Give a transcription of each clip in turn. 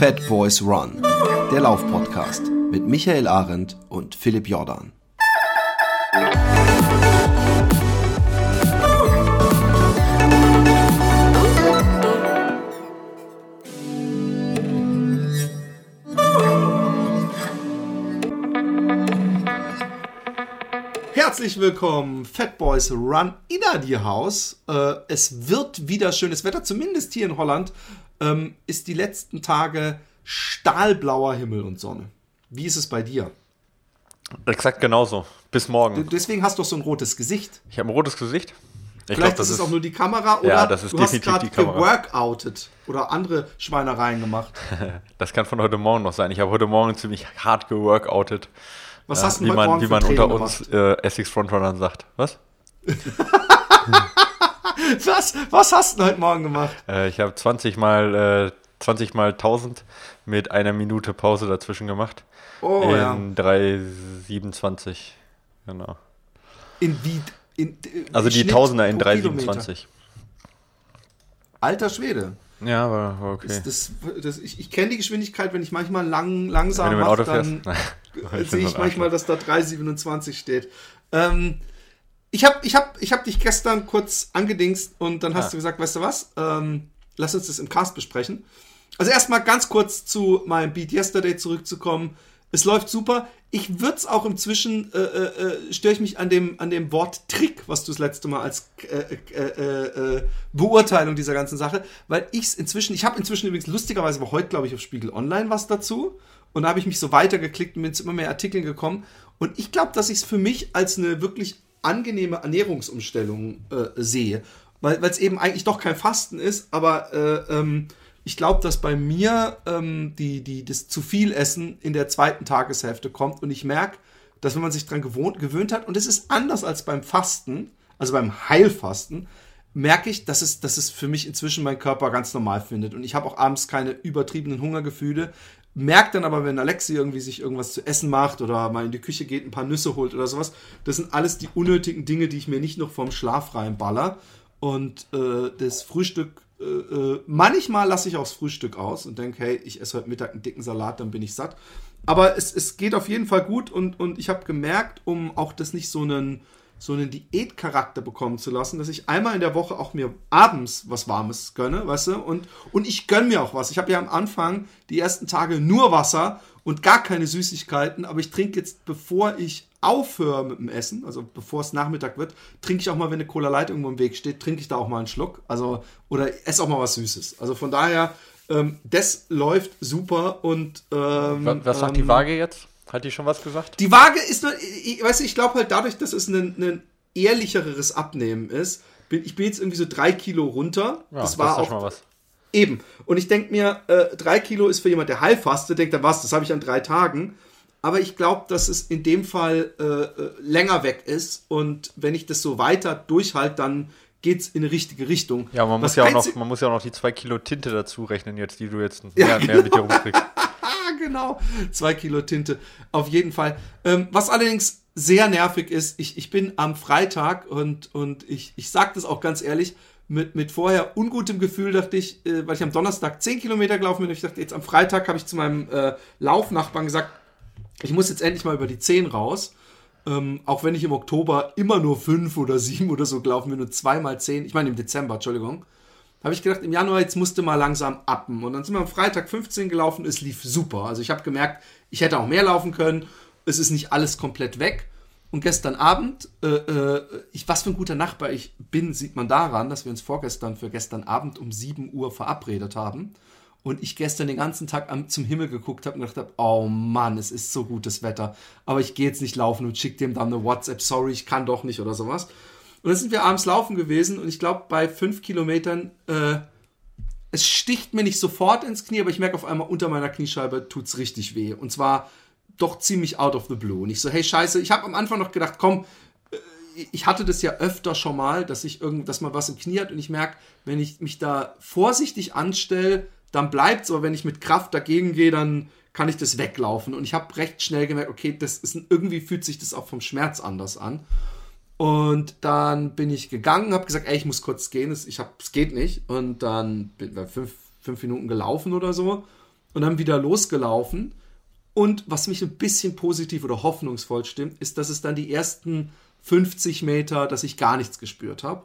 Fat Boys Run, der Laufpodcast mit Michael Arendt und Philipp Jordan. Herzlich willkommen, Fat Boys Run Inner die Haus. Äh, es wird wieder schönes Wetter, zumindest hier in Holland ähm, ist die letzten Tage stahlblauer Himmel und Sonne. Wie ist es bei dir? Exakt genauso. Bis morgen. Deswegen hast du so ein rotes Gesicht. Ich habe ein rotes Gesicht. Ich Vielleicht glaub, ist es auch nur die Kamera oder ja, das ist du hast Kamera. geworkoutet oder andere Schweinereien gemacht. das kann von heute Morgen noch sein. Ich habe heute Morgen ziemlich hart geworkoutet. Was hast du äh, wie man, Wie man unter uns äh, Essex Frontrunnern sagt. Was? was? Was hast du heute Morgen gemacht? Äh, ich habe 20 mal, äh, 20 mal 1000 mit einer Minute Pause dazwischen gemacht. Oh in ja. 3,27. Genau. In wie? In, Also die Tausender in pro Kilometer. 3,27. Alter Schwede. Ja, war okay. Das, das, das, ich ich kenne die Geschwindigkeit, wenn ich manchmal lang, langsam mache, dann sehe ich manchmal, dass da 3,27 steht. Ähm, ich habe ich hab, ich hab dich gestern kurz angedingst und dann hast Ah. du gesagt, weißt du was, ähm, lass uns das im Cast besprechen. Also erstmal ganz kurz zu meinem Beat Yesterday zurückzukommen. Es läuft super. Ich würde es auch inzwischen, äh, äh, äh, störe ich mich an dem, an dem Wort Trick, was du das letzte Mal als äh, äh, äh, äh, Beurteilung dieser ganzen Sache, weil ich es inzwischen, ich habe inzwischen übrigens lustigerweise war heute, glaube ich, auf Spiegel Online was dazu und da habe ich mich so weitergeklickt und bin zu immer mehr Artikeln gekommen und ich glaube, dass ich es für mich als eine wirklich angenehme Ernährungsumstellung äh, sehe, weil es eben eigentlich doch kein Fasten ist, aber äh, ähm, ich glaube, dass bei mir ähm, die, die, das zu viel Essen in der zweiten Tageshälfte kommt und ich merke, dass wenn man sich dran gewöhnt hat, und es ist anders als beim Fasten, also beim Heilfasten, merke ich, dass es, dass es für mich inzwischen mein Körper ganz normal findet. Und ich habe auch abends keine übertriebenen Hungergefühle. Merkt dann aber, wenn Alexi irgendwie sich irgendwas zu essen macht oder mal in die Küche geht, ein paar Nüsse holt oder sowas, das sind alles die unnötigen Dinge, die ich mir nicht noch vom Schlaf reinballer. Und äh, das Frühstück, äh, äh, manchmal lasse ich aufs Frühstück aus und denke, hey, ich esse heute Mittag einen dicken Salat, dann bin ich satt. Aber es, es geht auf jeden Fall gut und, und ich habe gemerkt, um auch das nicht so einen, so einen Diätcharakter bekommen zu lassen, dass ich einmal in der Woche auch mir abends was Warmes gönne, weißt du? Und, und ich gönne mir auch was. Ich habe ja am Anfang die ersten Tage nur Wasser und gar keine Süßigkeiten, aber ich trinke jetzt, bevor ich aufhöre mit dem Essen, also bevor es Nachmittag wird, trinke ich auch mal, wenn eine Cola Light irgendwo im Weg steht, trinke ich da auch mal einen Schluck. Also, oder esse auch mal was Süßes. Also von daher, ähm, das läuft super und ähm, Was, was sagt ähm, die Waage jetzt? Hat die schon was gesagt? die Waage ist nur, ich, weißt du, ich glaube halt dadurch, dass es ein, ein ehrlicheres Abnehmen ist, bin, ich bin jetzt irgendwie so drei Kilo runter. Ja, das war doch auch schon mal was. eben. Und ich denke mir, äh, drei Kilo ist für jemand, der heilfastet, denkt er, was, das habe ich an drei Tagen. Aber ich glaube, dass es in dem Fall äh, äh, länger weg ist. Und wenn ich das so weiter durchhalte, dann geht es in eine richtige Richtung. Ja, man muss Was ja, auch noch, man muss ja auch noch die zwei Kilo Tinte dazu rechnen, jetzt, die du jetzt Ja, mehr, mehr mit dir rumkriegst. Genau. Zwei Kilo Tinte. Auf jeden Fall. Ähm, was allerdings sehr nervig ist, ich, ich bin am Freitag und, und ich, ich sage das auch ganz ehrlich, mit, mit vorher ungutem Gefühl dachte ich, äh, weil ich am Donnerstag 10 Kilometer gelaufen bin, ich dachte, jetzt am Freitag habe ich zu meinem äh, Laufnachbarn gesagt, ich muss jetzt endlich mal über die 10 raus. Ähm, auch wenn ich im Oktober immer nur 5 oder 7 oder so gelaufen bin und zweimal 10, ich meine im Dezember, Entschuldigung, habe ich gedacht, im Januar jetzt musste mal langsam appen. Und dann sind wir am Freitag 15 gelaufen, es lief super. Also ich habe gemerkt, ich hätte auch mehr laufen können. Es ist nicht alles komplett weg. Und gestern Abend, äh, äh, ich, was für ein guter Nachbar ich bin, sieht man daran, dass wir uns vorgestern für gestern Abend um 7 Uhr verabredet haben. Und ich gestern den ganzen Tag am, zum Himmel geguckt habe und gedacht habe, oh Mann, es ist so gutes Wetter. Aber ich gehe jetzt nicht laufen und schicke dem dann eine WhatsApp, sorry, ich kann doch nicht oder sowas. Und dann sind wir abends laufen gewesen und ich glaube, bei fünf Kilometern, äh, es sticht mir nicht sofort ins Knie, aber ich merke auf einmal unter meiner Kniescheibe tut's richtig weh. Und zwar doch ziemlich out of the blue. Und ich so, hey Scheiße, ich habe am Anfang noch gedacht, komm, äh, ich hatte das ja öfter schon mal, dass ich irgend, dass man was im Knie hat und ich merke, wenn ich mich da vorsichtig anstelle, dann bleibt's, aber wenn ich mit Kraft dagegen gehe, dann kann ich das weglaufen. Und ich habe recht schnell gemerkt, okay, das ist irgendwie fühlt sich das auch vom Schmerz anders an. Und dann bin ich gegangen, habe gesagt, ey, ich muss kurz gehen, es, ich hab, es geht nicht. Und dann bin wir fünf, fünf Minuten gelaufen oder so. und dann wieder losgelaufen. Und was mich ein bisschen positiv oder hoffnungsvoll stimmt, ist, dass es dann die ersten 50 Meter, dass ich gar nichts gespürt habe.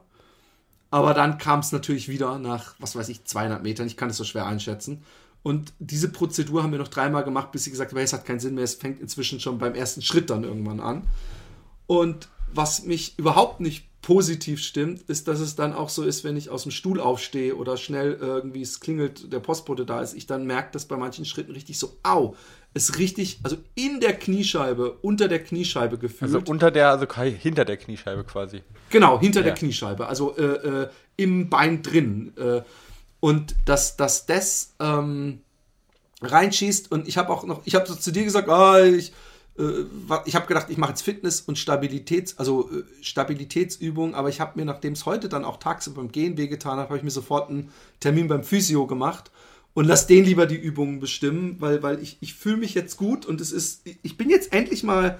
Aber dann kam es natürlich wieder nach, was weiß ich, 200 Metern. Ich kann es so schwer einschätzen. Und diese Prozedur haben wir noch dreimal gemacht, bis sie gesagt haben, es hat keinen Sinn mehr. Es fängt inzwischen schon beim ersten Schritt dann irgendwann an. Und was mich überhaupt nicht positiv stimmt, ist, dass es dann auch so ist, wenn ich aus dem Stuhl aufstehe oder schnell irgendwie es klingelt, der Postbote da ist, ich dann merke, dass bei manchen Schritten richtig so, au, es richtig, also in der Kniescheibe, unter der Kniescheibe gefühlt. Also unter der, also hinter der Kniescheibe quasi. Genau, hinter ja. der Kniescheibe, also äh, äh, im Bein drin. Äh, und dass, dass das ähm, reinschießt und ich habe auch noch, ich habe so zu dir gesagt, ah, ich ich habe gedacht, ich mache jetzt Fitness und Stabilitäts, also äh, Stabilitätsübungen, aber ich habe mir, nachdem es heute dann auch tagsüber beim Gehen wehgetan hat, habe ich mir sofort einen Termin beim Physio gemacht und lass den lieber die Übungen bestimmen, weil, weil ich, ich fühle mich jetzt gut und es ist, ich bin jetzt endlich mal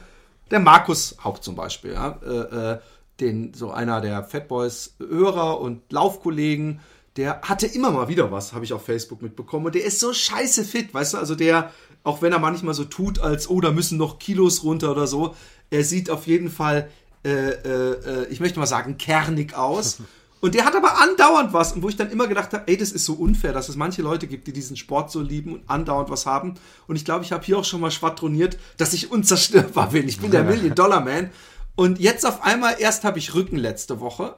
der Markus Haupt zum Beispiel, ja, äh, äh, den, so einer der Fatboys Hörer und Laufkollegen, der hatte immer mal wieder was, habe ich auf Facebook mitbekommen. Und der ist so scheiße fit, weißt du? Also der, auch wenn er manchmal so tut, als, oh, da müssen noch Kilos runter oder so, er sieht auf jeden Fall, äh, äh, äh ich möchte mal sagen, kernig aus. Und der hat aber andauernd was. Und wo ich dann immer gedacht habe, ey, das ist so unfair, dass es manche Leute gibt, die diesen Sport so lieben und andauernd was haben. Und ich glaube, ich habe hier auch schon mal schwadroniert, dass ich unzerstörbar bin. Ich bin der Million-Dollar-Man. Und jetzt auf einmal, erst habe ich Rücken letzte Woche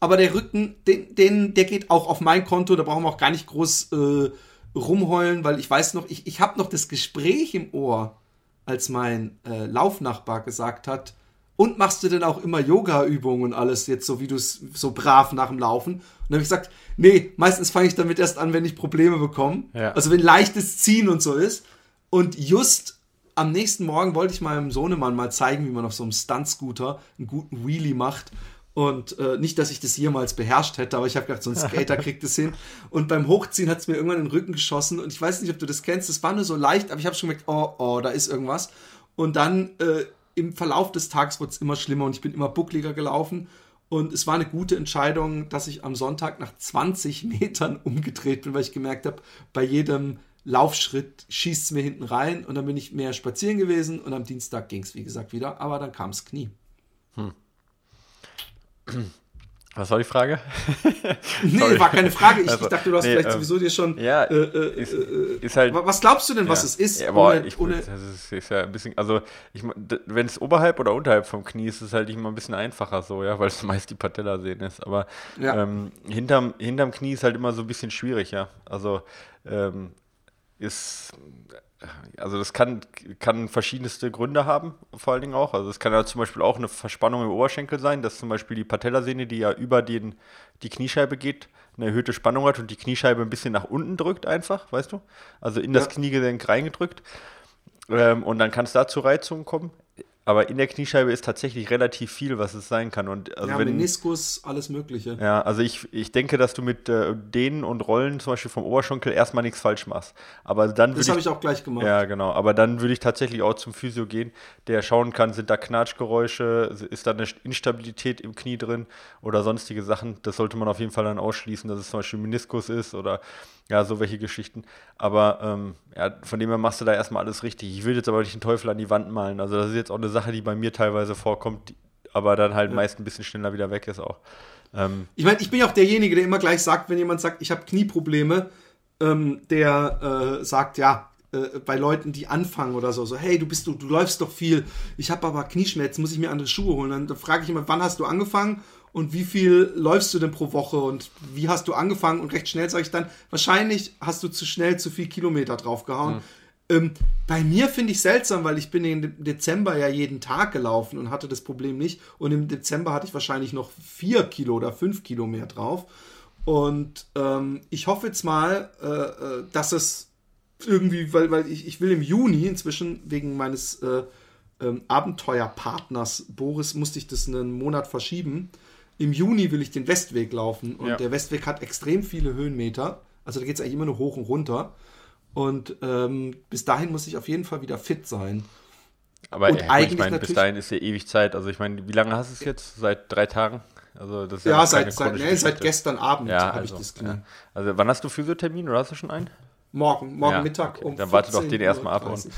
aber der Rücken, den, den, der geht auch auf mein Konto, da brauchen wir auch gar nicht groß äh, rumheulen, weil ich weiß noch, ich, ich habe noch das Gespräch im Ohr, als mein äh, Laufnachbar gesagt hat, und machst du denn auch immer Yoga-Übungen und alles jetzt so, wie du es so brav nach dem Laufen? Und dann habe ich gesagt, nee, meistens fange ich damit erst an, wenn ich Probleme bekomme. Ja. Also wenn leichtes Ziehen und so ist. Und just am nächsten Morgen wollte ich meinem Sohnemann mal zeigen, wie man auf so einem Stunt-Scooter einen guten Wheelie macht. Und äh, nicht, dass ich das jemals beherrscht hätte, aber ich habe gedacht, so ein Skater kriegt es hin. Und beim Hochziehen hat es mir irgendwann in den Rücken geschossen. Und ich weiß nicht, ob du das kennst. Das war nur so leicht, aber ich habe schon gemerkt, oh, oh, da ist irgendwas. Und dann äh, im Verlauf des Tages wurde es immer schlimmer und ich bin immer buckliger gelaufen. Und es war eine gute Entscheidung, dass ich am Sonntag nach 20 Metern umgedreht bin, weil ich gemerkt habe, bei jedem Laufschritt schießt es mir hinten rein. Und dann bin ich mehr spazieren gewesen. Und am Dienstag ging es, wie gesagt, wieder. Aber dann kam es Knie. Hm. Was war die Frage? nee, war keine Frage. Ich, also, ich dachte, du hast nee, vielleicht äh, sowieso dir schon. Ja, äh, äh, ist, äh, ist, halt. Was glaubst du denn, was es ist? Ja, boah, ohne, ich, ohne das ist, ist, ja ein bisschen. Also, wenn es oberhalb oder unterhalb vom Knie ist, ist es halt immer ein bisschen einfacher so, ja, weil es meist die Patellasehne ist. Aber ja. ähm, hinterm, hinterm Knie ist halt immer so ein bisschen schwierig, ja. Also, ähm, ist also das kann, kann verschiedenste Gründe haben, vor allen Dingen auch. Also es kann ja zum Beispiel auch eine Verspannung im Oberschenkel sein, dass zum Beispiel die Patellasehne, die ja über den, die Kniescheibe geht, eine erhöhte Spannung hat und die Kniescheibe ein bisschen nach unten drückt einfach, weißt du? Also in das ja. Kniegelenk reingedrückt. Ähm, und dann kann es da zu Reizungen kommen. Aber in der Kniescheibe ist tatsächlich relativ viel, was es sein kann. Und also ja, wenn, Meniskus, alles Mögliche. Ja, also ich, ich denke, dass du mit äh, Dehnen und Rollen zum Beispiel vom Oberschenkel erstmal nichts falsch machst. Aber dann das habe ich auch gleich gemacht. Ja, genau. Aber dann würde ich tatsächlich auch zum Physio gehen, der schauen kann, sind da Knatschgeräusche, ist da eine Instabilität im Knie drin oder sonstige Sachen. Das sollte man auf jeden Fall dann ausschließen, dass es zum Beispiel Meniskus ist oder ja, so welche Geschichten. Aber ähm, ja, von dem her machst du da erstmal alles richtig. Ich will jetzt aber nicht den Teufel an die Wand malen. Also das ist jetzt auch eine Sache, die bei mir teilweise vorkommt, die, aber dann halt ja. meist ein bisschen schneller wieder weg ist auch. Ähm, ich meine, ich bin ja auch derjenige, der immer gleich sagt, wenn jemand sagt, ich habe Knieprobleme, ähm, der äh, sagt, ja, äh, bei Leuten, die anfangen oder so, so, hey, du bist du, du läufst doch viel, ich habe aber Knieschmerzen, muss ich mir andere Schuhe holen. Dann, dann frage ich immer, wann hast du angefangen? Und wie viel läufst du denn pro Woche und wie hast du angefangen? Und recht schnell sage ich dann, wahrscheinlich hast du zu schnell zu viel Kilometer draufgehauen. Mhm. Ähm, bei mir finde ich seltsam, weil ich bin im Dezember ja jeden Tag gelaufen und hatte das Problem nicht. Und im Dezember hatte ich wahrscheinlich noch vier Kilo oder fünf Kilo mehr drauf. Und ähm, ich hoffe jetzt mal, äh, äh dass es irgendwie, weil, weil ich, ich will im Juni inzwischen wegen meines äh, ähm, Abenteuerpartners Boris musste ich das einen Monat verschieben im Juni will ich den Westweg laufen und ja. der Westweg hat extrem viele Höhenmeter. Also da geht es eigentlich immer nur hoch und runter. Und ähm, bis dahin muss ich auf jeden Fall wieder fit sein. Aber und ja, eigentlich ich meine, bis dahin ist ja ewig Zeit. Also ich meine, wie lange hast du es jetzt? Seit drei Tagen? Also das ja, ja seit, seit, nee, seit, gestern Abend ja, habe also, ich das Knie. Ja. Also wann hast du Physiothermin oder hast du schon einen? Morgen, morgen Mittag okay. um Dann warte doch den erstmal ab und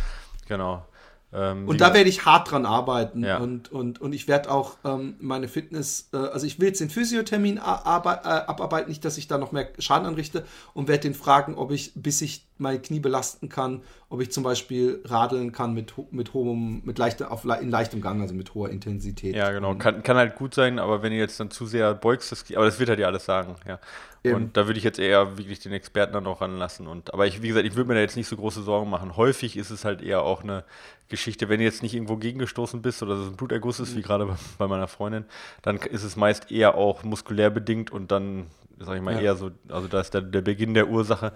genau. Ähm, und da werde ich hart dran arbeiten ja. und, und, und ich werde auch ähm, meine Fitness, äh, also ich will jetzt den Physiothermin äh, abarbeiten, nicht, dass ich da noch mehr Schaden anrichte und werde den fragen, ob ich, bis ich mein Knie belasten kann, ob ich zum Beispiel radeln kann mit, mit hohem, mit leichter, auf, in leichtem Gang, also mit hoher Intensität. Ja, genau. Kann, kann halt gut sein, aber wenn ihr jetzt dann zu sehr beugst, das, aber das wird er dir alles sagen, ja. Eben. Und da würde ich jetzt eher wirklich den Experten dann auch ranlassen. Und, aber ich, wie gesagt, ich würde mir da jetzt nicht so große Sorgen machen. Häufig ist es halt eher auch eine Geschichte, wenn du jetzt nicht irgendwo gegengestoßen bist oder es ein Bluterguss ist, mhm. wie gerade bei, bei, meiner Freundin, dann ist es meist eher auch muskulär bedingt und dann, sag ich mal, ja. eher so, also da ist der, der Beginn der Ursache.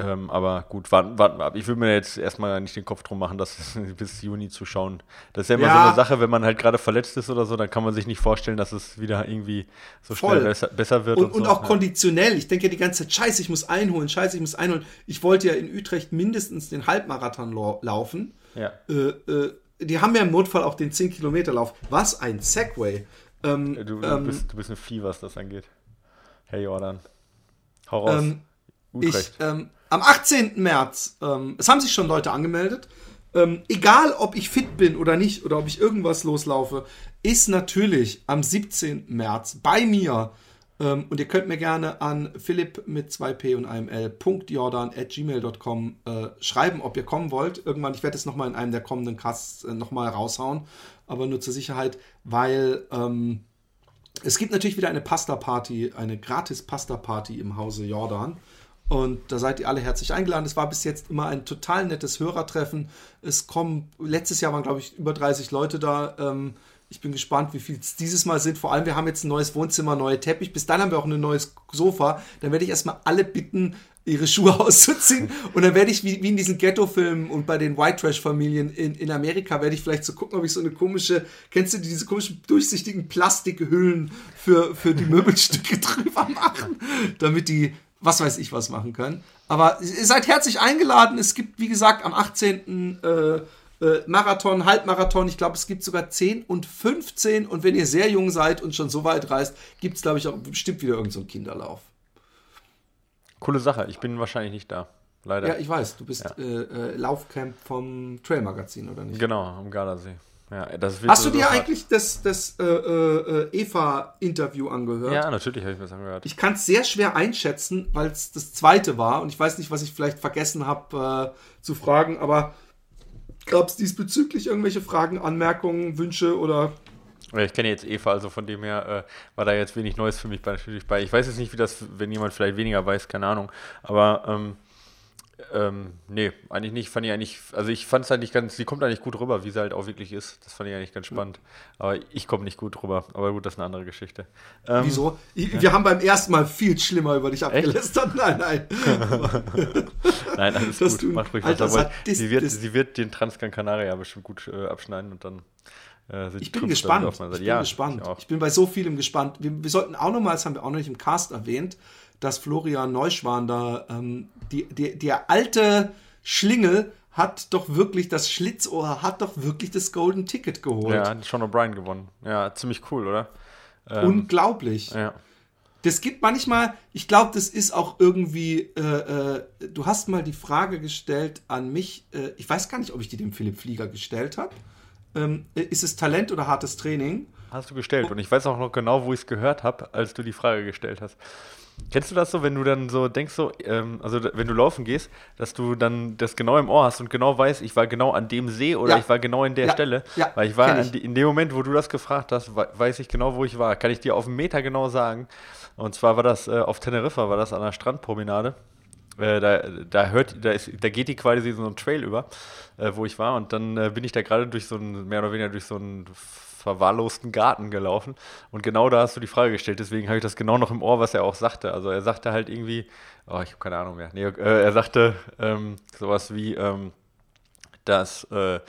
Ähm, aber gut, warten, warten wir ab. Ich würde mir jetzt erstmal nicht den Kopf drum machen, das bis Juni zu schauen. Das ist ja immer ja. so eine Sache, wenn man halt gerade verletzt ist oder so, dann kann man sich nicht vorstellen, dass es wieder irgendwie so Voll. schnell besser, besser wird. Und, und, und so. auch ja. konditionell. Ich denke ja die ganze Zeit, scheiße, ich muss einholen, scheiße, ich muss einholen. Ich wollte ja in Utrecht mindestens den Halbmarathon laufen. Ja. Äh, äh, die haben ja im Notfall auch den 10-Kilometer-Lauf. Was ein Segway. Ähm, du, du, ähm, bist, du bist ein Vieh, was das angeht. Hey Jordan. Hau raus. Ähm, Utrecht. Ich, ähm, am 18. März, ähm, es haben sich schon Leute angemeldet. Ähm, egal, ob ich fit bin oder nicht oder ob ich irgendwas loslaufe, ist natürlich am 17. März bei mir. Ähm, und ihr könnt mir gerne an philipp mit 2p und einem l.jordan at gmail.com äh, schreiben, ob ihr kommen wollt. Irgendwann, ich werde es nochmal in einem der kommenden Casts äh, nochmal raushauen, aber nur zur Sicherheit, weil ähm, es gibt natürlich wieder eine Pasta-Party, eine gratis Pasta-Party im Hause Jordan. Und da seid ihr alle herzlich eingeladen. Es war bis jetzt immer ein total nettes Hörertreffen. Es kommen, letztes Jahr waren, glaube ich, über 30 Leute da. Ähm, ich bin gespannt, wie viel es dieses Mal sind. Vor allem, wir haben jetzt ein neues Wohnzimmer, neue Teppich. Bis dann haben wir auch ein neues Sofa. Dann werde ich erstmal alle bitten, ihre Schuhe auszuziehen. Und dann werde ich, wie, wie in diesen Ghetto-Filmen und bei den White Trash-Familien in, in Amerika, werde ich vielleicht so gucken, ob ich so eine komische, kennst du diese komischen durchsichtigen Plastikhüllen für, für die Möbelstücke drüber machen, damit die was weiß ich was machen können. Aber ihr seid herzlich eingeladen. Es gibt, wie gesagt, am 18. Äh, äh, Marathon, Halbmarathon. Ich glaube, es gibt sogar 10 und 15. Und wenn ihr sehr jung seid und schon so weit reist, gibt es, glaube ich, auch bestimmt wieder irgendeinen so Kinderlauf. Coole Sache. Ich bin wahrscheinlich nicht da. Leider. Ja, ich weiß. Du bist ja. äh, äh Laufcamp vom Trail Magazin, oder nicht? Genau, am Gardasee. Ja, Hast du dir so eigentlich das, das äh, äh, Eva-Interview angehört? Ja, natürlich habe ich mir das angehört. Ich kann es sehr schwer einschätzen, weil es das zweite war und ich weiß nicht, was ich vielleicht vergessen habe äh, zu fragen, aber gab es diesbezüglich irgendwelche Fragen, Anmerkungen, Wünsche oder ich kenne jetzt Eva, also von dem her äh, war da jetzt wenig Neues für mich natürlich bei. Ich weiß jetzt nicht, wie das, wenn jemand vielleicht weniger weiß, keine Ahnung. Aber ähm, ähm, nee, eigentlich nicht. Fand ich eigentlich, also ich fand es eigentlich ganz, sie kommt eigentlich gut rüber, wie sie halt auch wirklich ist. Das fand ich eigentlich ganz spannend. Aber ich komme nicht gut rüber. Aber gut, das ist eine andere Geschichte. Ähm, Wieso? Ich, wir haben beim ersten Mal viel schlimmer über dich abgelästert. Nein, nein. nein, alles das gut. Macht ruhig Alter, was sie, wird, sie wird den Transgran Canaria bestimmt gut äh, abschneiden und dann. Äh, ich bin gespannt. Ich bin ja, gespannt. Ich, ich, bin bei so vielem gespannt. Wir, wir sollten auch nochmal, das haben wir auch noch nicht im Cast erwähnt, dass Florian Neuschwan da, ähm, die, die, der alte Schlingel hat doch wirklich, das Schlitzohr hat doch wirklich das Golden Ticket geholt. Ja, hat Sean O'Brien gewonnen. Ja, ziemlich cool, oder? Ähm, Unglaublich. Ja. Das gibt manchmal, ich glaube, das ist auch irgendwie, äh, äh, du hast mal die Frage gestellt an mich, äh, ich weiß gar nicht, ob ich die dem Philipp Flieger gestellt habe. Ähm, ist es Talent oder hartes Training? Hast du gestellt und ich weiß auch noch genau, wo ich es gehört habe, als du die Frage gestellt hast. Kennst du das so, wenn du dann so denkst, so, ähm, also wenn du laufen gehst, dass du dann das genau im Ohr hast und genau weißt, ich war genau an dem See oder ja. ich war genau in der ja. Stelle? Ja. Weil ich war ich. Die, in dem Moment, wo du das gefragt hast, weiß ich genau, wo ich war. Kann ich dir auf einen Meter genau sagen. Und zwar war das äh, auf Teneriffa, war das an der Strandpromenade. Äh, da, da, hört, da, ist, da geht die quasi so einen Trail über, äh, wo ich war. Und dann äh, bin ich da gerade durch so ein, mehr oder weniger durch so ein verwahrlosten Garten gelaufen. Und genau da hast du die Frage gestellt. Deswegen habe ich das genau noch im Ohr, was er auch sagte. Also er sagte halt irgendwie, oh, ich habe keine Ahnung mehr. Nee, äh, er sagte ähm, sowas wie, ähm, dass äh,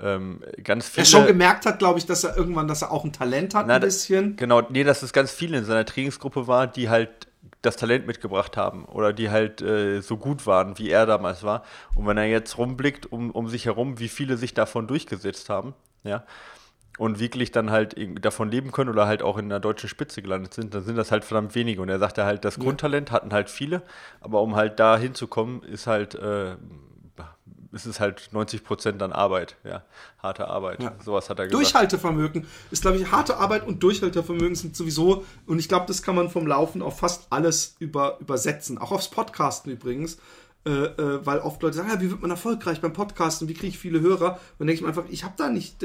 ähm, ganz viele. Er schon gemerkt hat, glaube ich, dass er irgendwann, dass er auch ein Talent hat, na, ein bisschen. Genau, nee, dass es ganz viele in seiner Trainingsgruppe war, die halt das Talent mitgebracht haben oder die halt äh, so gut waren, wie er damals war. Und wenn er jetzt rumblickt um, um sich herum, wie viele sich davon durchgesetzt haben, ja, und wirklich dann halt davon leben können oder halt auch in der deutschen Spitze gelandet sind, dann sind das halt verdammt wenige. Und er sagte halt, das Grundtalent hatten halt viele, aber um halt da hinzukommen, ist halt äh, ist es halt 90 Prozent dann Arbeit, ja, harte Arbeit. Ja. Sowas hat er gesagt. Durchhaltevermögen ist, glaube ich, harte Arbeit und Durchhaltevermögen sind sowieso, und ich glaube, das kann man vom Laufen auf fast alles über, übersetzen, auch aufs Podcasten übrigens. Äh, äh, weil oft Leute sagen, ja, wie wird man erfolgreich beim Podcasten, wie kriege ich viele Hörer? Und denke ich mir einfach, ich habe da nicht,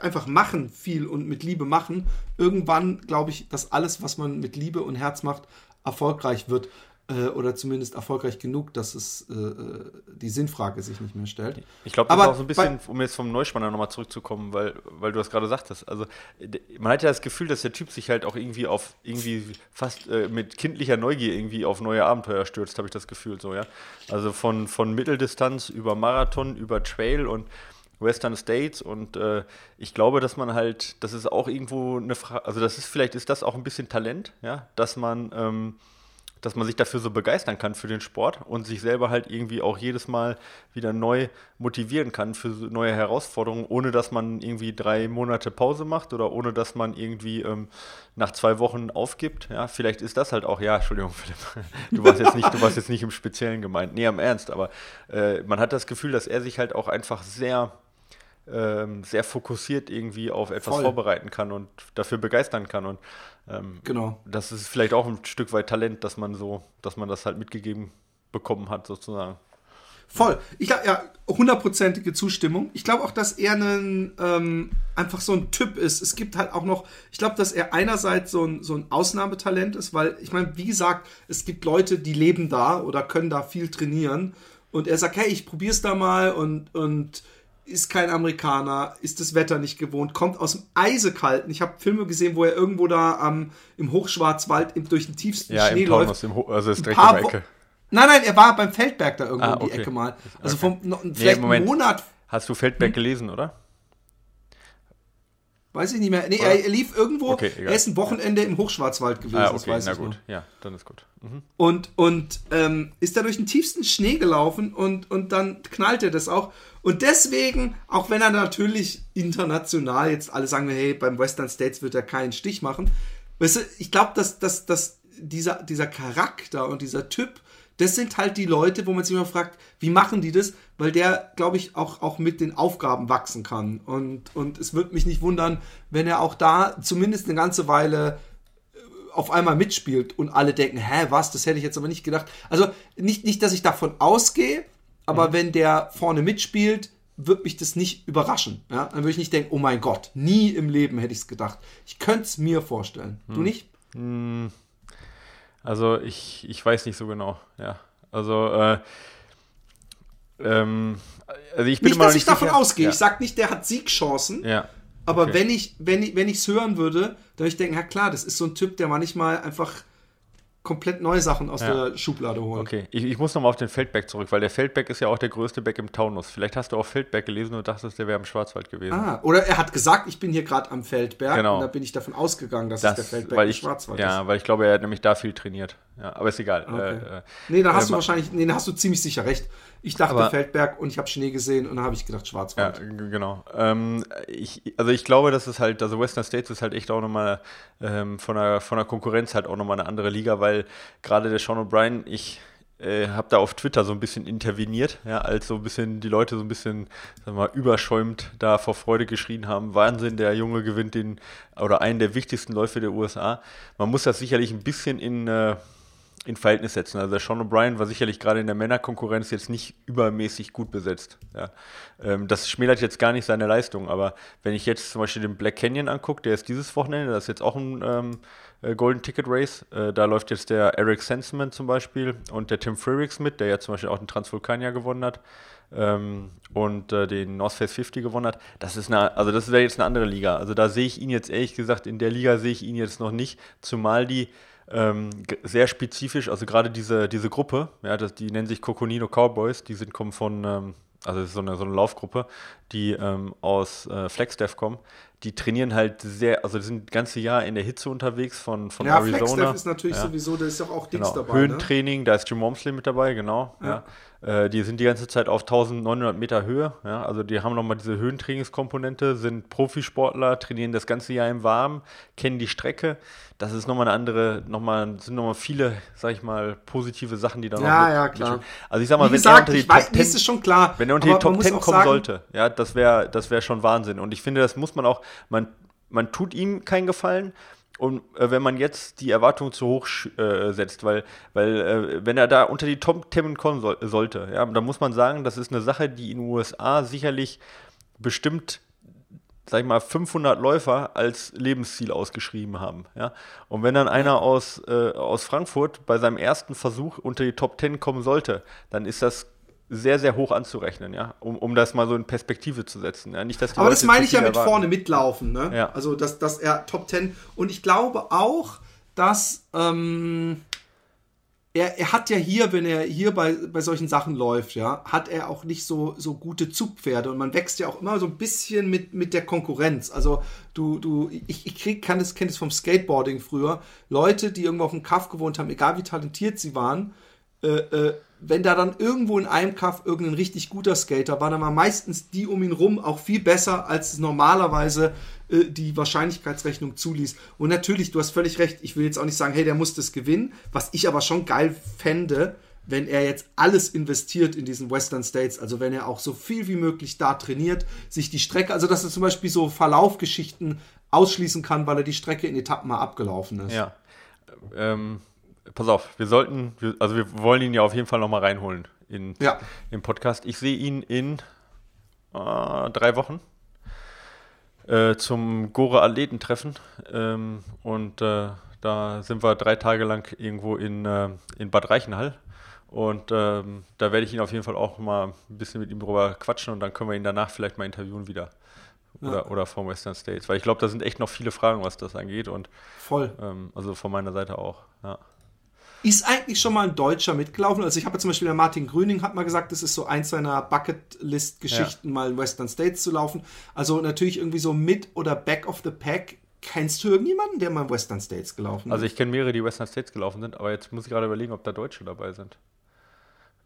einfach machen viel und mit Liebe machen. Irgendwann glaube ich, dass alles, was man mit Liebe und Herz macht, erfolgreich wird äh, oder zumindest erfolgreich genug, dass es äh, äh die Sinnfrage sich nicht mehr stellt. Ich glaube, das Aber ist auch so ein bisschen, um jetzt vom Neuspanner nochmal zurückzukommen, weil, weil du das gerade sagtest. Also man hat ja das Gefühl, dass der Typ sich halt auch irgendwie auf irgendwie fast äh, mit kindlicher Neugier irgendwie auf neue Abenteuer stürzt, habe ich das Gefühl so, ja. Also von, von Mitteldistanz über Marathon, über Trail und Western States und äh, ich glaube, dass man halt, das ist auch irgendwo eine Frage, also das ist vielleicht ist das auch ein bisschen Talent, ja, dass man ähm, dass man sich dafür so begeistern kann für den Sport und sich selber halt irgendwie auch jedes Mal wieder neu motivieren kann für neue Herausforderungen, ohne dass man irgendwie drei Monate Pause macht oder ohne dass man irgendwie ähm, nach zwei Wochen aufgibt. Ja, vielleicht ist das halt auch, ja, Entschuldigung, Philipp, du warst jetzt nicht, du warst jetzt nicht im Speziellen gemeint, nee, am Ernst, aber äh, man hat das Gefühl, dass er sich halt auch einfach sehr ähm, sehr fokussiert irgendwie auf etwas Voll. vorbereiten kann und dafür begeistern kann. Und ähm, genau. das ist vielleicht auch ein Stück weit Talent, dass man so, dass man das halt mitgegeben bekommen hat, sozusagen. Voll. Ich glaube, ja, hundertprozentige Zustimmung. Ich glaube auch, dass er einen, ähm, einfach so ein Typ ist. Es gibt halt auch noch, ich glaube, dass er einerseits so ein, so ein Ausnahmetalent ist, weil, ich meine, wie gesagt, es gibt Leute, die leben da oder können da viel trainieren. Und er sagt, hey, ich probier's da mal und, und ist kein Amerikaner, ist das Wetter nicht gewohnt, kommt aus dem Eisekalten. Ich habe Filme gesehen, wo er irgendwo da ähm, im Hochschwarzwald im, durch den tiefsten ja, Schnee läuft. Im Ho also ist direkt um Ecke. Nein, nein, er war beim Feldberg da irgendwo ah, okay. um die Ecke mal. Also okay. vom, noch, vielleicht nee, einen Monat. Hast du Feldberg hm? gelesen, oder? Weiß ich nicht mehr. Nee, er, er, lief irgendwo. Okay, er ist ein Wochenende im Hochschwarzwald gewesen. Ah, okay, na gut. Noch. Ja, dann ist gut. Mhm. Und, und ähm, ist da durch den tiefsten Schnee gelaufen und, und dann knallt er das auch. Und deswegen, auch wenn er natürlich international jetzt alle sagen, hey, beim Western States wird er keinen Stich machen. Weißt du, ich glaube, dass, dass, dass dieser, dieser Charakter und dieser Typ das sind halt die Leute, wo man sich immer fragt, wie machen die das? Weil der, glaube ich, auch, auch mit den Aufgaben wachsen kann. Und, und es würde mich nicht wundern, wenn er auch da zumindest eine ganze Weile äh, auf einmal mitspielt und alle denken, hä, was, das hätte ich jetzt aber nicht gedacht. Also nicht, nicht dass ich davon ausgehe, aber mhm. wenn der vorne mitspielt, wird mich das nicht überraschen. Ja? Dann würde ich nicht denken, oh mein Gott, nie im Leben hätte ich es gedacht. Ich könnte es mir vorstellen. Mhm. Du nicht? Mhm. Also ich, ich weiß nicht so genau, ja. Also, äh, ähm, also ich bin nicht, dass ich davon sicher. ausgehe. Ja. Ich sage nicht, der hat Siegchancen. Ja. Aber okay. wenn ich, wenn ich, wenn ich es hören würde, dann würde ich denken, ja klar, das ist so ein Typ, der manchmal einfach komplett neue Sachen aus ja. der Schublade holen. Okay, ich, ich muss nochmal auf den Feldberg zurück, weil der Feldberg ist ja auch der größte Berg im Taunus. Vielleicht hast du auch Feldberg gelesen und dachtest, der wäre im Schwarzwald gewesen. Ah, oder er hat gesagt, ich bin hier gerade am Feldberg genau. und da bin ich davon ausgegangen, dass das, es der Feldberg weil ich, im Schwarzwald ja, ist. Ja, weil ich glaube, er hat nämlich da viel trainiert. Ja, aber ist egal. Okay. Äh, äh nee, da hast äh, du wahrscheinlich, nee, da hast du ziemlich sicher recht. Ich dachte aber, Feldberg und ich habe Schnee gesehen und dann habe ich gedacht Schwarzwald. Ja, genau. Ähm, ich, also ich glaube, dass es halt, also Western States ist halt echt auch nochmal ähm, von, der, von der Konkurrenz halt auch nochmal eine andere Liga, weil gerade der Sean O'Brien, ich äh, habe da auf Twitter so ein bisschen interveniert, ja, als so ein bisschen die Leute so ein bisschen, sagen wir mal, überschäumt da vor Freude geschrien haben. Wahnsinn, der Junge gewinnt den oder einen der wichtigsten Läufe der USA. Man muss das sicherlich ein bisschen in äh, in Verhältnis setzen. Also der Sean O'Brien war sicherlich gerade in der Männerkonkurrenz jetzt nicht übermäßig gut besetzt. Ja. Ähm, das schmälert jetzt gar nicht seine Leistung, aber wenn ich jetzt zum Beispiel den Black Canyon angucke, der ist dieses Wochenende, das ist jetzt auch ein ähm, äh, Golden Ticket Race. Äh, da läuft jetzt der Eric Sensman zum Beispiel und der Tim Frericks mit, der ja zum Beispiel auch den Transvulkanier gewonnen hat. Ähm, und äh, den North Face 50 gewonnen hat. Das ist eine, also das wäre jetzt eine andere Liga. Also da sehe ich ihn jetzt ehrlich gesagt, in der Liga sehe ich ihn jetzt noch nicht, zumal die ähm, sehr spezifisch, also gerade diese, diese Gruppe, ja, das, die nennen sich Coconino Cowboys, die sind kommen von, ähm, also so eine, so eine Laufgruppe, die ähm, aus äh, Flagstaff kommen, die trainieren halt sehr, also die sind das ganze Jahr in der Hitze unterwegs von, von ja, Arizona. Flagstaff ist natürlich ja. sowieso, da ist doch auch Dings genau. dabei. Ne? Höhentraining, ne? da ist Jim Momsley mit dabei, genau. Ja. ja. Äh, die sind die ganze Zeit auf 1900 Meter Höhe. Ja. Also die haben nochmal diese Höhentrainingskomponente, sind Profisportler, trainieren das ganze Jahr im Warmen, kennen die Strecke. Das ist nochmal eine andere, nochmal, sind nochmal viele, sag ich mal, positive Sachen, die da noch. Ja, ja, klar. Also ich sag mal, Wie wenn gesagt, er unter die Top weiß, 10, ist schon klar. Wenn er unter die Top 10 kommen sagen, sollte, ja, das wäre das wär schon Wahnsinn. Und ich finde, das muss man auch, man, man tut ihm keinen Gefallen. Und äh, wenn man jetzt die Erwartung zu hoch äh, setzt, weil, weil äh, wenn er da unter die Top 10 kommen so, sollte, ja, dann muss man sagen, das ist eine Sache, die in den USA sicherlich bestimmt sag ich mal, 500 Läufer als Lebensziel ausgeschrieben haben. Ja? Und wenn dann einer aus, äh, aus Frankfurt bei seinem ersten Versuch unter die Top 10 kommen sollte, dann ist das sehr, sehr hoch anzurechnen, ja, um, um das mal so in Perspektive zu setzen. Ja? Nicht, dass Aber Leute das meine ich ja mit erwarten. vorne mitlaufen, ne? Ja. Also, dass, dass er Top 10 und ich glaube auch, dass ähm, er, er hat ja hier, wenn er hier bei, bei solchen Sachen läuft, ja, hat er auch nicht so, so gute Zugpferde und man wächst ja auch immer so ein bisschen mit, mit der Konkurrenz. Also du, du, ich, ich krieg, kann das, kenne das vom Skateboarding früher. Leute, die irgendwo auf dem Kaff gewohnt haben, egal wie talentiert sie waren, äh, äh, wenn da dann irgendwo in einem Kaff irgendein richtig guter Skater war, dann war meistens die um ihn rum auch viel besser, als es normalerweise äh, die Wahrscheinlichkeitsrechnung zuließ. Und natürlich, du hast völlig recht, ich will jetzt auch nicht sagen, hey, der muss das gewinnen, was ich aber schon geil fände, wenn er jetzt alles investiert in diesen Western States, also wenn er auch so viel wie möglich da trainiert, sich die Strecke, also dass er zum Beispiel so Verlaufgeschichten ausschließen kann, weil er die Strecke in Etappen mal abgelaufen ist. Ja. Ähm, pass auf, wir sollten, also wir wollen ihn ja auf jeden Fall nochmal reinholen in, ja. im Podcast. Ich sehe ihn in äh, drei Wochen äh, zum Gore Athletentreffen ähm, und äh, da sind wir drei Tage lang irgendwo in, äh, in Bad Reichenhall. Und ähm, da werde ich ihn auf jeden Fall auch mal ein bisschen mit ihm drüber quatschen und dann können wir ihn danach vielleicht mal interviewen wieder. Oder, ja. oder vom Western States. Weil ich glaube, da sind echt noch viele Fragen, was das angeht. Und, Voll. Ähm, also von meiner Seite auch, ja. Ist eigentlich schon mal ein Deutscher mitgelaufen? Also ich habe zum Beispiel der Martin Grüning hat mal gesagt, das ist so eins seiner Bucketlist-Geschichten, ja. mal in Western States zu laufen. Also natürlich irgendwie so mit oder back of the pack. Kennst du irgendjemanden, der mal in Western States gelaufen ist? Also ich kenne mehrere, die Western States gelaufen sind, aber jetzt muss ich gerade überlegen, ob da Deutsche dabei sind.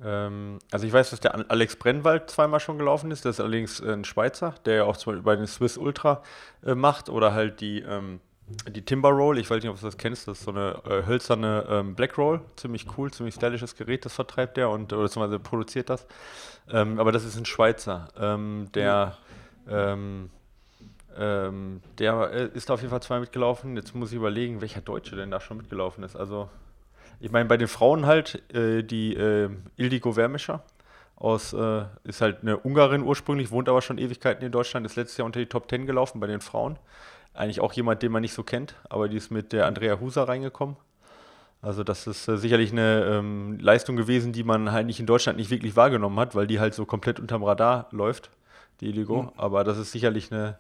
Ähm, also ich weiß, dass der Alex Brennwald zweimal schon gelaufen ist. Das ist allerdings ein Schweizer, der ja auch zum Beispiel bei den Swiss Ultra äh, macht oder halt die ähm, die Timber Roll, ich weiß nicht, ob du das kennst, das ist so eine äh, hölzerne ähm, Black Roll, ziemlich cool, ziemlich stylisches Gerät, das vertreibt der und oder beziehungsweise produziert das. Ähm, aber das ist ein Schweizer, ähm, der ähm, ähm, der äh, ist auf jeden Fall zwei mitgelaufen. Jetzt muss ich überlegen, welcher Deutsche denn da schon mitgelaufen ist. Also, ich meine, bei den Frauen halt äh, die äh, Ildiko Wermischer aus, äh, ist halt eine Ungarin ursprünglich, wohnt aber schon Ewigkeiten in Deutschland, ist letztes Jahr unter die Top 10 gelaufen bei den Frauen eigentlich auch jemand, den man nicht so kennt, aber die ist mit der Andrea Huser reingekommen. Also das ist äh, sicherlich eine ähm, Leistung gewesen, die man halt nicht in Deutschland nicht wirklich wahrgenommen hat, weil die halt so komplett unterm Radar läuft, die Iligo. Mhm. Aber das ist sicherlich eine,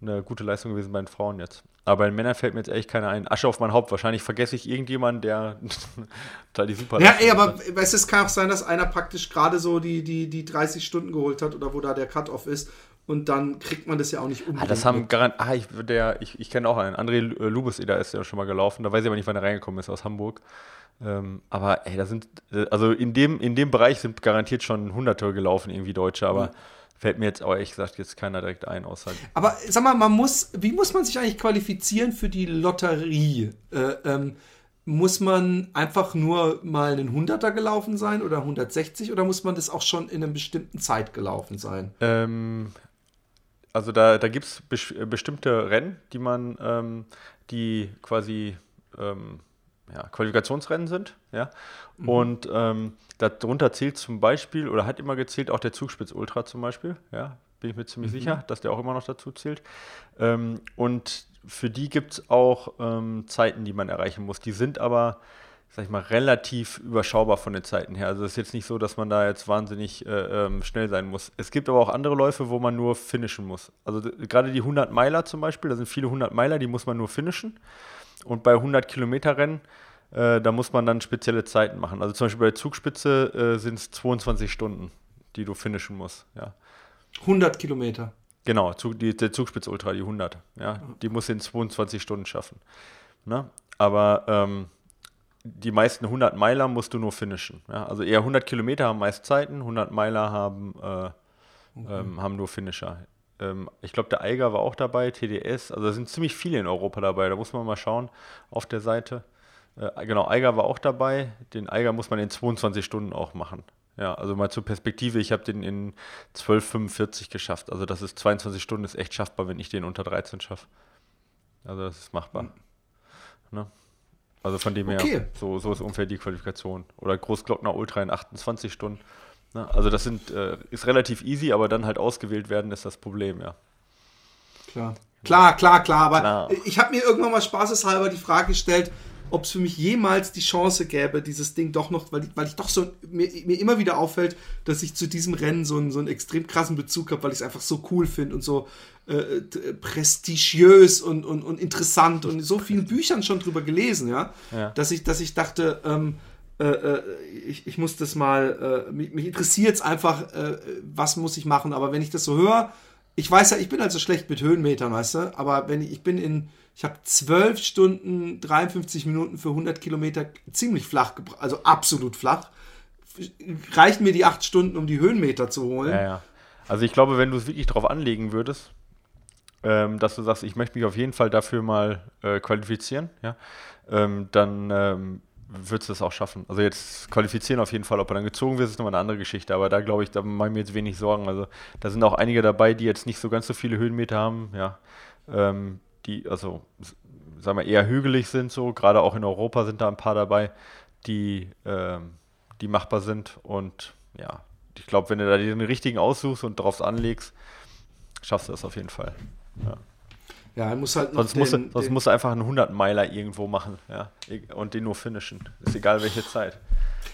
eine gute Leistung gewesen bei den Frauen jetzt. Aber bei den Männern fällt mir jetzt echt keiner ein. Asche auf mein Haupt. Wahrscheinlich vergesse ich irgendjemanden, der da die super. Ja, ey, aber weißt, es kann auch sein, dass einer praktisch gerade so die, die, die 30 Stunden geholt hat oder wo da der Cut-Off ist und dann kriegt man das ja auch nicht um. Ah, das haben garant ah, ich, ich, ich kenne auch einen. André äh, Lubes, da ist ja schon mal gelaufen. Da weiß ich aber nicht, wann er reingekommen ist aus Hamburg. Ähm, aber ey, da sind, äh, also in dem, in dem Bereich sind garantiert schon Hunderte gelaufen, irgendwie Deutsche, aber. Mhm. Fällt mir jetzt aber ehrlich gesagt jetzt keiner direkt ein, außer. Aber sag mal, man muss, wie muss man sich eigentlich qualifizieren für die Lotterie? Äh, ähm, muss man einfach nur mal einen Hunderter gelaufen sein oder 160 oder muss man das auch schon in einer bestimmten Zeit gelaufen sein? Ähm, also da, da gibt es be bestimmte Rennen, die man, ähm, die quasi ähm, ja, Qualifikationsrennen sind, ja. Mhm. Und ähm, darunter zählt zum Beispiel, oder hat immer gezählt, auch der Zugspitz Ultra zum Beispiel, ja, bin ich mir ziemlich mhm. sicher, dass der auch immer noch dazu zählt. Ähm, und für die gibt es auch ähm, Zeiten, die man erreichen muss. Die sind aber sag ich mal, relativ überschaubar von den Zeiten her. Also es ist jetzt nicht so, dass man da jetzt wahnsinnig äh, ähm, schnell sein muss. Es gibt aber auch andere Läufe, wo man nur finishen muss. Also gerade die 100 Meiler zum Beispiel, da sind viele 100 Meiler, die muss man nur finishen. Und bei 100 Kilometer Rennen, äh, da muss man dann spezielle Zeiten machen. Also zum Beispiel bei der Zugspitze äh, sind es 22 Stunden, die du finishen musst. Ja. 100 Kilometer. Genau, die, der Zugspitz Ultra, die 100. Ja, die muss in 22 Stunden schaffen. Ne? Aber ähm, die meisten 100 Meiler musst du nur finishen. Ja? Also eher 100 Kilometer haben meist Zeiten, 100 Meiler haben, äh, okay. ähm, haben nur Finisher. Ähm, ich glaube, der Eiger war auch dabei, TDS. Also da sind ziemlich viele in Europa dabei. Da muss man mal schauen auf der Seite. Äh, genau, Eiger war auch dabei. Den Eiger muss man in 22 Stunden auch machen. Ja, also mal zur Perspektive, ich habe den in 12,45 geschafft. Also das ist 22 Stunden, ist echt schaffbar, wenn ich den unter 13 schaffe. Also das ist machbar. Mhm. Ne? Also von dem okay. her, so, so ist ungefähr die Qualifikation. Oder Großglockner Ultra in 28 Stunden. Ne? Also das sind, äh, ist relativ easy, aber dann halt ausgewählt werden ist das Problem, ja. Klar. Klar, klar, klar. Aber klar. ich habe mir irgendwann mal spaßeshalber die Frage gestellt, ob es für mich jemals die Chance gäbe, dieses Ding doch noch, weil ich, weil ich doch so, mir, mir immer wieder auffällt, dass ich zu diesem Rennen so einen, so einen extrem krassen Bezug habe, weil ich es einfach so cool finde und so äh, prestigiös und, und, und interessant und so vielen Büchern schon drüber gelesen, ja, ja. Dass, ich, dass ich dachte, ähm, äh, äh ich, ich muss das mal, äh, mich, mich interessiert es einfach, äh, was muss ich machen, aber wenn ich das so höre, ich weiß ja, ich bin also schlecht mit Höhenmetern, weißt du, aber wenn ich, ich bin in ich habe 12 Stunden, 53 Minuten für 100 Kilometer ziemlich flach gebracht, also absolut flach. Reichen mir die 8 Stunden, um die Höhenmeter zu holen? Ja, ja. Also ich glaube, wenn du es wirklich drauf anlegen würdest, ähm, dass du sagst, ich möchte mich auf jeden Fall dafür mal äh, qualifizieren, ja, ähm, dann ähm, würdest du das auch schaffen. Also jetzt qualifizieren auf jeden Fall, ob er dann gezogen wird, ist nochmal eine andere Geschichte. Aber da glaube ich, da mache ich mir jetzt wenig Sorgen. Also da sind auch einige dabei, die jetzt nicht so ganz so viele Höhenmeter haben, ja. Ähm, die, also sagen wir, eher hügelig sind, so, gerade auch in Europa sind da ein paar dabei, die, ähm, die machbar sind. Und ja, ich glaube, wenn du da den richtigen aussuchst und drauf anlegst, schaffst du das auf jeden Fall. Ja. Ja, er muss halt sonst, den, musst du, sonst musst du einfach einen 100-Meiler irgendwo machen, ja, und den nur finishen. Ist egal welche Zeit.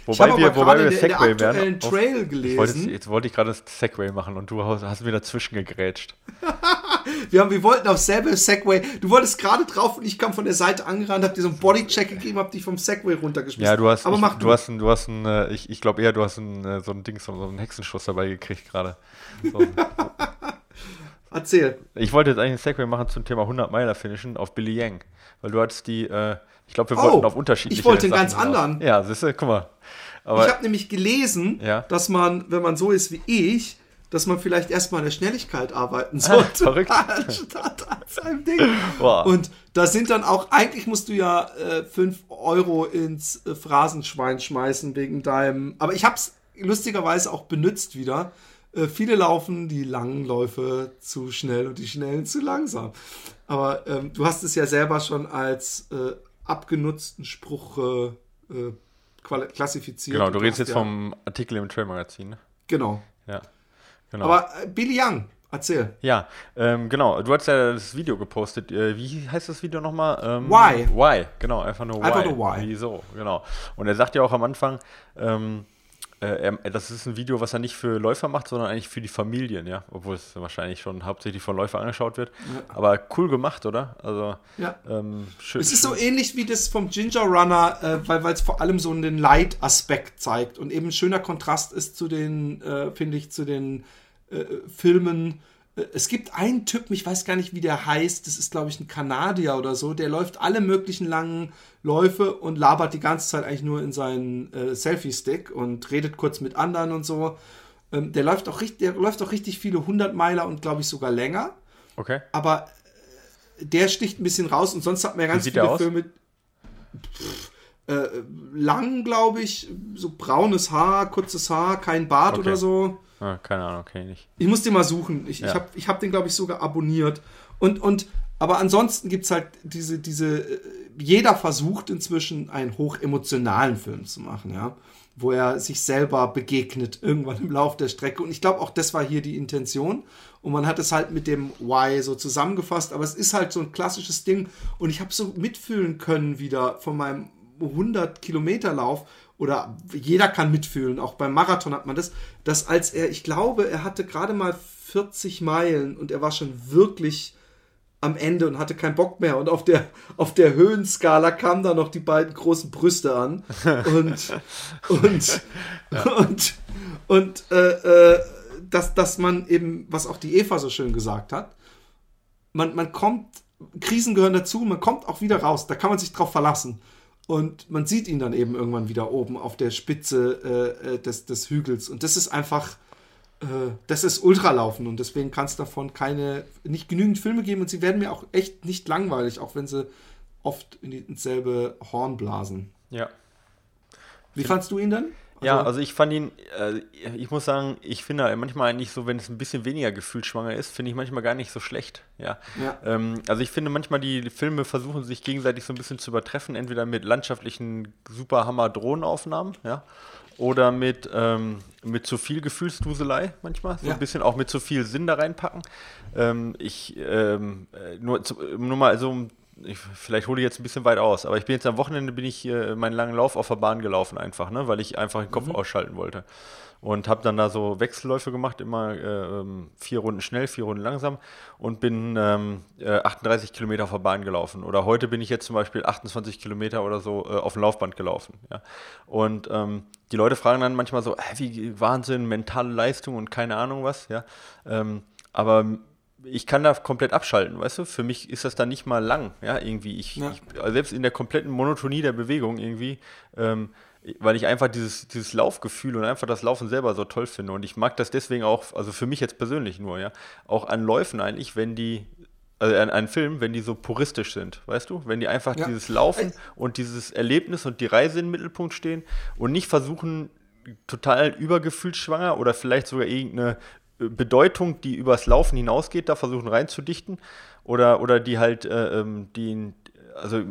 Wobei wir, wobei wir Segway werden. Trail gelesen. Wollte, jetzt wollte ich gerade das Segway machen und du hast mir dazwischen gegrätscht. wir, haben, wir wollten auf selbe Segway. Du wolltest gerade drauf und ich kam von der Seite angerannt, hab dir so einen Bodycheck gegeben, hab dich vom Segway runtergeschmissen. Ja, du hast, Aber ich, mach du. du hast, ein, du hast ein, äh, ich, ich glaube eher, du hast ein, äh, so ein Ding, so, einen Hexenschuss dabei gekriegt gerade. So, Erzähl. Ich wollte jetzt eigentlich ein Segway machen zum Thema 100 Meiler finishen auf Billy Yang, weil du hattest die, äh, ich glaube, wir oh, wollten auf unterschiedliche Ich wollte einen ganz anderen. Ja, siehst du, guck mal. Aber ich habe nämlich gelesen, ja? dass man, wenn man so ist wie ich, dass man vielleicht erstmal an der Schnelligkeit arbeiten sollte. Verrückt. Anstatt an seinem Ding. Wow. Und da sind dann auch, eigentlich musst du ja 5 äh, Euro ins äh, Phrasenschwein schmeißen wegen deinem. Aber ich habe es lustigerweise auch benutzt wieder. Äh, viele laufen die langen Läufe zu schnell und die schnellen zu langsam. Aber ähm, du hast es ja selber schon als äh, abgenutzten Spruch äh klassifiziert. Genau, du redest jetzt ja, vom Artikel im Trail-Magazin. Ne? Genau. Ja. Genau. Aber äh, Billy Young, erzähl. Ja, ähm, genau. Du hast ja das Video gepostet. Äh, wie heißt das Video nochmal? Ähm, why? Why, genau. Einfach nur Why. Einfach nur Why. Wieso, genau. Und er sagt ja auch am Anfang, ähm, äh, das ist ein Video, was er nicht für Läufer macht, sondern eigentlich für die Familien, ja. Obwohl es wahrscheinlich schon hauptsächlich von Läufern angeschaut wird. Ja. Aber cool gemacht, oder? Also, ja. Ähm, schön. Es ist so ähnlich wie das vom Ginger Runner, äh, weil es vor allem so einen Light-Aspekt zeigt und eben ein schöner Kontrast ist zu den, äh, finde ich, zu den äh, Filmen es gibt einen Typen, ich weiß gar nicht, wie der heißt, das ist, glaube ich, ein Kanadier oder so, der läuft alle möglichen langen Läufe und labert die ganze Zeit eigentlich nur in seinen äh, Selfie-Stick und redet kurz mit anderen und so. Ähm, der, läuft auch, der läuft auch richtig viele 100 Meiler und, glaube ich, sogar länger. Okay. Aber äh, der sticht ein bisschen raus und sonst hat man ja ganz viele Filme. Pff, äh, lang, glaube ich, so braunes Haar, kurzes Haar, kein Bart okay. oder so. Ah, keine Ahnung, okay, nicht. Ich muss den mal suchen. Ich, ja. ich habe ich hab den, glaube ich, sogar abonniert. Und, und aber ansonsten gibt es halt diese, diese, äh, jeder versucht inzwischen einen hochemotionalen Film zu machen, ja, wo er sich selber begegnet irgendwann im Lauf der Strecke. Und ich glaube, auch das war hier die Intention. Und man hat es halt mit dem Why so zusammengefasst, aber es ist halt so ein klassisches Ding. Und ich habe so mitfühlen können wieder von meinem 100 Kilometer Lauf, oder jeder kann mitfühlen, auch beim Marathon hat man das, dass als er, ich glaube, er hatte gerade mal 40 Meilen und er war schon wirklich am Ende und hatte keinen Bock mehr. Und auf der, auf der Höhenskala kamen da noch die beiden großen Brüste an. Und, und, ja. und, und, äh, äh, dass, dass man eben, was auch die Eva so schön gesagt hat, man, man kommt, Krisen gehören dazu, man kommt auch wieder raus, da kann man sich drauf verlassen. Und man sieht ihn dann eben irgendwann wieder oben auf der Spitze äh, äh des, des Hügels. Und das ist einfach, äh, das ist Ultralaufen. Und deswegen kann es davon keine, nicht genügend Filme geben. Und sie werden mir auch echt nicht langweilig, auch wenn sie oft in die, ins selbe Horn blasen. Ja. Wie fandst du ihn dann? Also, ja, also ich fand ihn, äh, ich muss sagen, ich finde manchmal eigentlich so, wenn es ein bisschen weniger gefühlsschwanger ist, finde ich manchmal gar nicht so schlecht. Ja. ja. Ähm, also ich finde manchmal die Filme versuchen sich gegenseitig so ein bisschen zu übertreffen, entweder mit landschaftlichen Superhammer-Drohnenaufnahmen, ja, oder mit, ähm, mit zu viel Gefühlsduselei manchmal, so ja. ein bisschen auch mit zu viel Sinn da reinpacken. Ähm, ich, ähm, äh, nur, nur mal so, um ich, vielleicht hole ich jetzt ein bisschen weit aus, aber ich bin jetzt am Wochenende bin ich äh, meinen langen Lauf auf der Bahn gelaufen einfach, ne, weil ich einfach den Kopf mhm. ausschalten wollte und habe dann da so Wechselläufe gemacht, immer äh, ähm, vier Runden schnell, vier Runden langsam und bin ähm, äh, 38 Kilometer auf der Bahn gelaufen. Oder heute bin ich jetzt zum Beispiel 28 Kilometer oder so äh, auf dem Laufband gelaufen. Ja. Und ähm, die Leute fragen dann manchmal so, wie Wahnsinn, mentale Leistung und keine Ahnung was, ja. Ähm, aber ich kann da komplett abschalten, weißt du? Für mich ist das dann nicht mal lang, ja, irgendwie. Ich, ja. ich also selbst in der kompletten Monotonie der Bewegung irgendwie, ähm, weil ich einfach dieses, dieses Laufgefühl und einfach das Laufen selber so toll finde. Und ich mag das deswegen auch, also für mich jetzt persönlich nur, ja, auch an Läufen eigentlich, wenn die, also an, an Filmen, wenn die so puristisch sind, weißt du? Wenn die einfach ja. dieses Laufen und dieses Erlebnis und die Reise im Mittelpunkt stehen und nicht versuchen, total übergefühlsschwanger oder vielleicht sogar irgendeine Bedeutung, die übers Laufen hinausgeht, da versuchen reinzudichten. Oder, oder die halt, äh, ähm, die, also äh,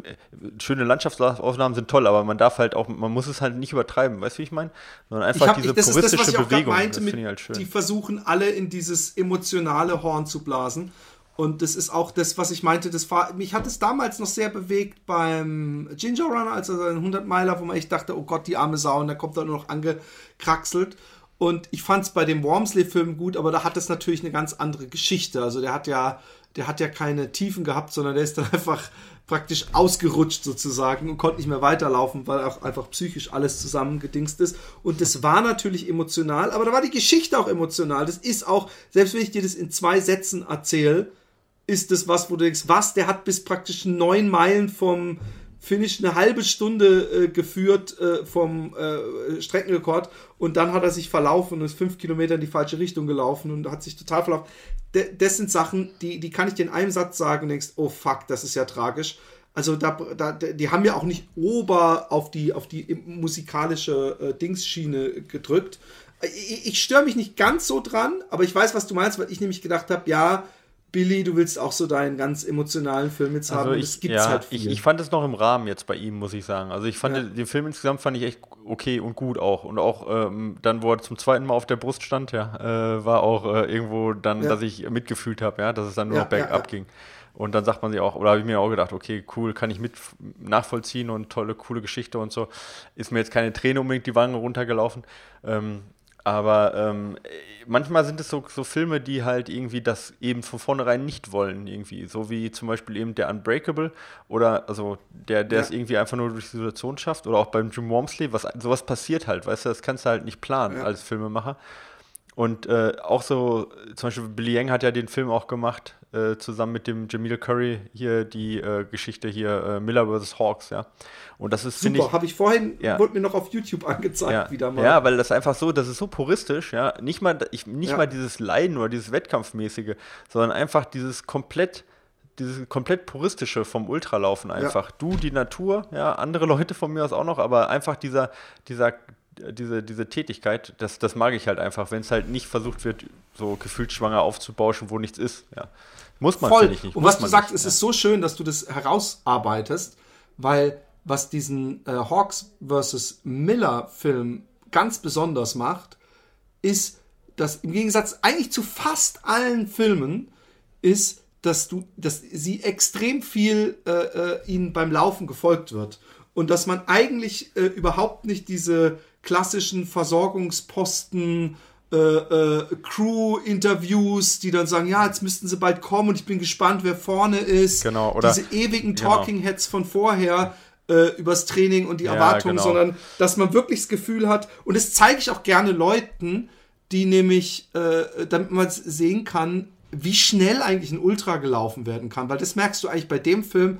schöne Landschaftsaufnahmen sind toll, aber man darf halt auch, man muss es halt nicht übertreiben, weißt du, wie ich meine? Sondern einfach hab, diese das puristische ist das, was ich Bewegung. Meinte, das ich halt schön. Die versuchen alle in dieses emotionale Horn zu blasen. Und das ist auch das, was ich meinte, das war, mich hat es damals noch sehr bewegt beim Ginger Runner, als er seinen 100 Meiler, wo man echt dachte, oh Gott, die arme Sau, und da kommt er nur noch angekraxelt. Und ich fand es bei dem Wormsley-Film gut, aber da hat es natürlich eine ganz andere Geschichte. Also der hat ja, der hat ja keine Tiefen gehabt, sondern der ist dann einfach praktisch ausgerutscht sozusagen und konnte nicht mehr weiterlaufen, weil auch einfach psychisch alles zusammengedingst ist. Und das war natürlich emotional, aber da war die Geschichte auch emotional. Das ist auch, selbst wenn ich dir das in zwei Sätzen erzähle, ist das was, wo du denkst, was, der hat bis praktisch neun Meilen vom, Finish eine halbe Stunde äh, geführt äh, vom äh, Streckenrekord und dann hat er sich verlaufen und ist fünf Kilometer in die falsche Richtung gelaufen und hat sich total verlaufen. D das sind Sachen, die, die kann ich dir in einem Satz sagen und denkst, oh fuck, das ist ja tragisch. Also da, da, die haben ja auch nicht ober auf die, auf die musikalische äh, Dingsschiene gedrückt. Ich, ich störe mich nicht ganz so dran, aber ich weiß, was du meinst, weil ich nämlich gedacht habe, ja, Billy, du willst auch so deinen ganz emotionalen Film jetzt also haben. Ich, das gibt's ja, halt viel. Ich, ich, fand es noch im Rahmen jetzt bei ihm, muss ich sagen. Also ich fand ja. den Film insgesamt fand ich echt okay und gut auch. Und auch ähm, dann, wo er zum zweiten Mal auf der Brust stand, ja, äh, war auch äh, irgendwo dann, ja. dass ich mitgefühlt habe, ja, dass es dann nur noch bergab ging. Und dann sagt man sich auch, oder habe ich mir auch gedacht, okay, cool, kann ich mit nachvollziehen und tolle, coole Geschichte und so. Ist mir jetzt keine Träne unbedingt die Wangen runtergelaufen. Ähm, aber ähm, manchmal sind es so, so Filme, die halt irgendwie das eben von vornherein nicht wollen, irgendwie. So wie zum Beispiel eben der Unbreakable oder also der, der ja. es irgendwie einfach nur durch die Situation schafft. Oder auch beim Jim Wormsley, was sowas passiert halt, weißt du, das kannst du halt nicht planen ja. als Filmemacher. Und äh, auch so, zum Beispiel Billy Yang hat ja den Film auch gemacht, äh, zusammen mit dem Jamil Curry, hier die äh, Geschichte hier, äh, Miller vs. Hawks, ja. Und das ist, Super, habe ich vorhin, ja. wurde mir noch auf YouTube angezeigt ja. wieder mal. Ja, weil das einfach so, das ist so puristisch, ja. Nicht mal, ich, nicht ja. mal dieses Leiden oder dieses Wettkampfmäßige, sondern einfach dieses komplett dieses komplett puristische vom Ultralaufen einfach. Ja. Du, die Natur, ja, andere Leute von mir aus auch noch, aber einfach dieser, dieser diese, diese Tätigkeit, das, das mag ich halt einfach, wenn es halt nicht versucht wird, so gefühlt schwanger aufzubauschen, wo nichts ist. Ja. Muss man, ich nicht. Und was du sagst, es ja. ist so schön, dass du das herausarbeitest, weil was diesen äh, Hawks vs. Miller Film ganz besonders macht, ist, dass im Gegensatz eigentlich zu fast allen Filmen ist, dass du, dass sie extrem viel äh, äh, ihnen beim Laufen gefolgt wird und dass man eigentlich äh, überhaupt nicht diese klassischen Versorgungsposten, äh, äh, Crew-Interviews, die dann sagen, ja, jetzt müssten sie bald kommen und ich bin gespannt, wer vorne ist. Genau, oder diese ewigen genau. Talking Heads von vorher äh, übers Training und die ja, Erwartungen, genau. sondern dass man wirklich das Gefühl hat, und das zeige ich auch gerne Leuten, die nämlich, äh, damit man sehen kann, wie schnell eigentlich ein Ultra gelaufen werden kann, weil das merkst du eigentlich bei dem Film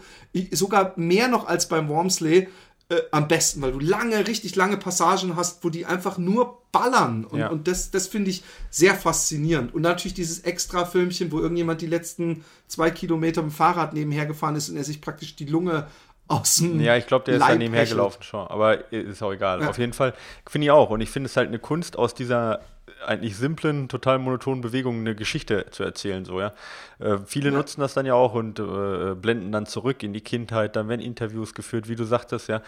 sogar mehr noch als beim Wormsley äh, am besten, weil du lange, richtig lange Passagen hast, wo die einfach nur ballern und, ja. und das, das finde ich sehr faszinierend. Und natürlich dieses Extra-Filmchen, wo irgendjemand die letzten zwei Kilometer mit dem Fahrrad nebenher gefahren ist und er sich praktisch die Lunge aus dem Ja, ich glaube, der ist da nebenher gelaufen schon, aber ist auch egal. Ja. Auf jeden Fall finde ich auch und ich finde es halt eine Kunst aus dieser eigentlich simplen, total monotonen Bewegungen eine Geschichte zu erzählen. So, ja. Äh, viele ja. nutzen das dann ja auch und äh, blenden dann zurück in die Kindheit, dann werden Interviews geführt, wie du sagtest, ja.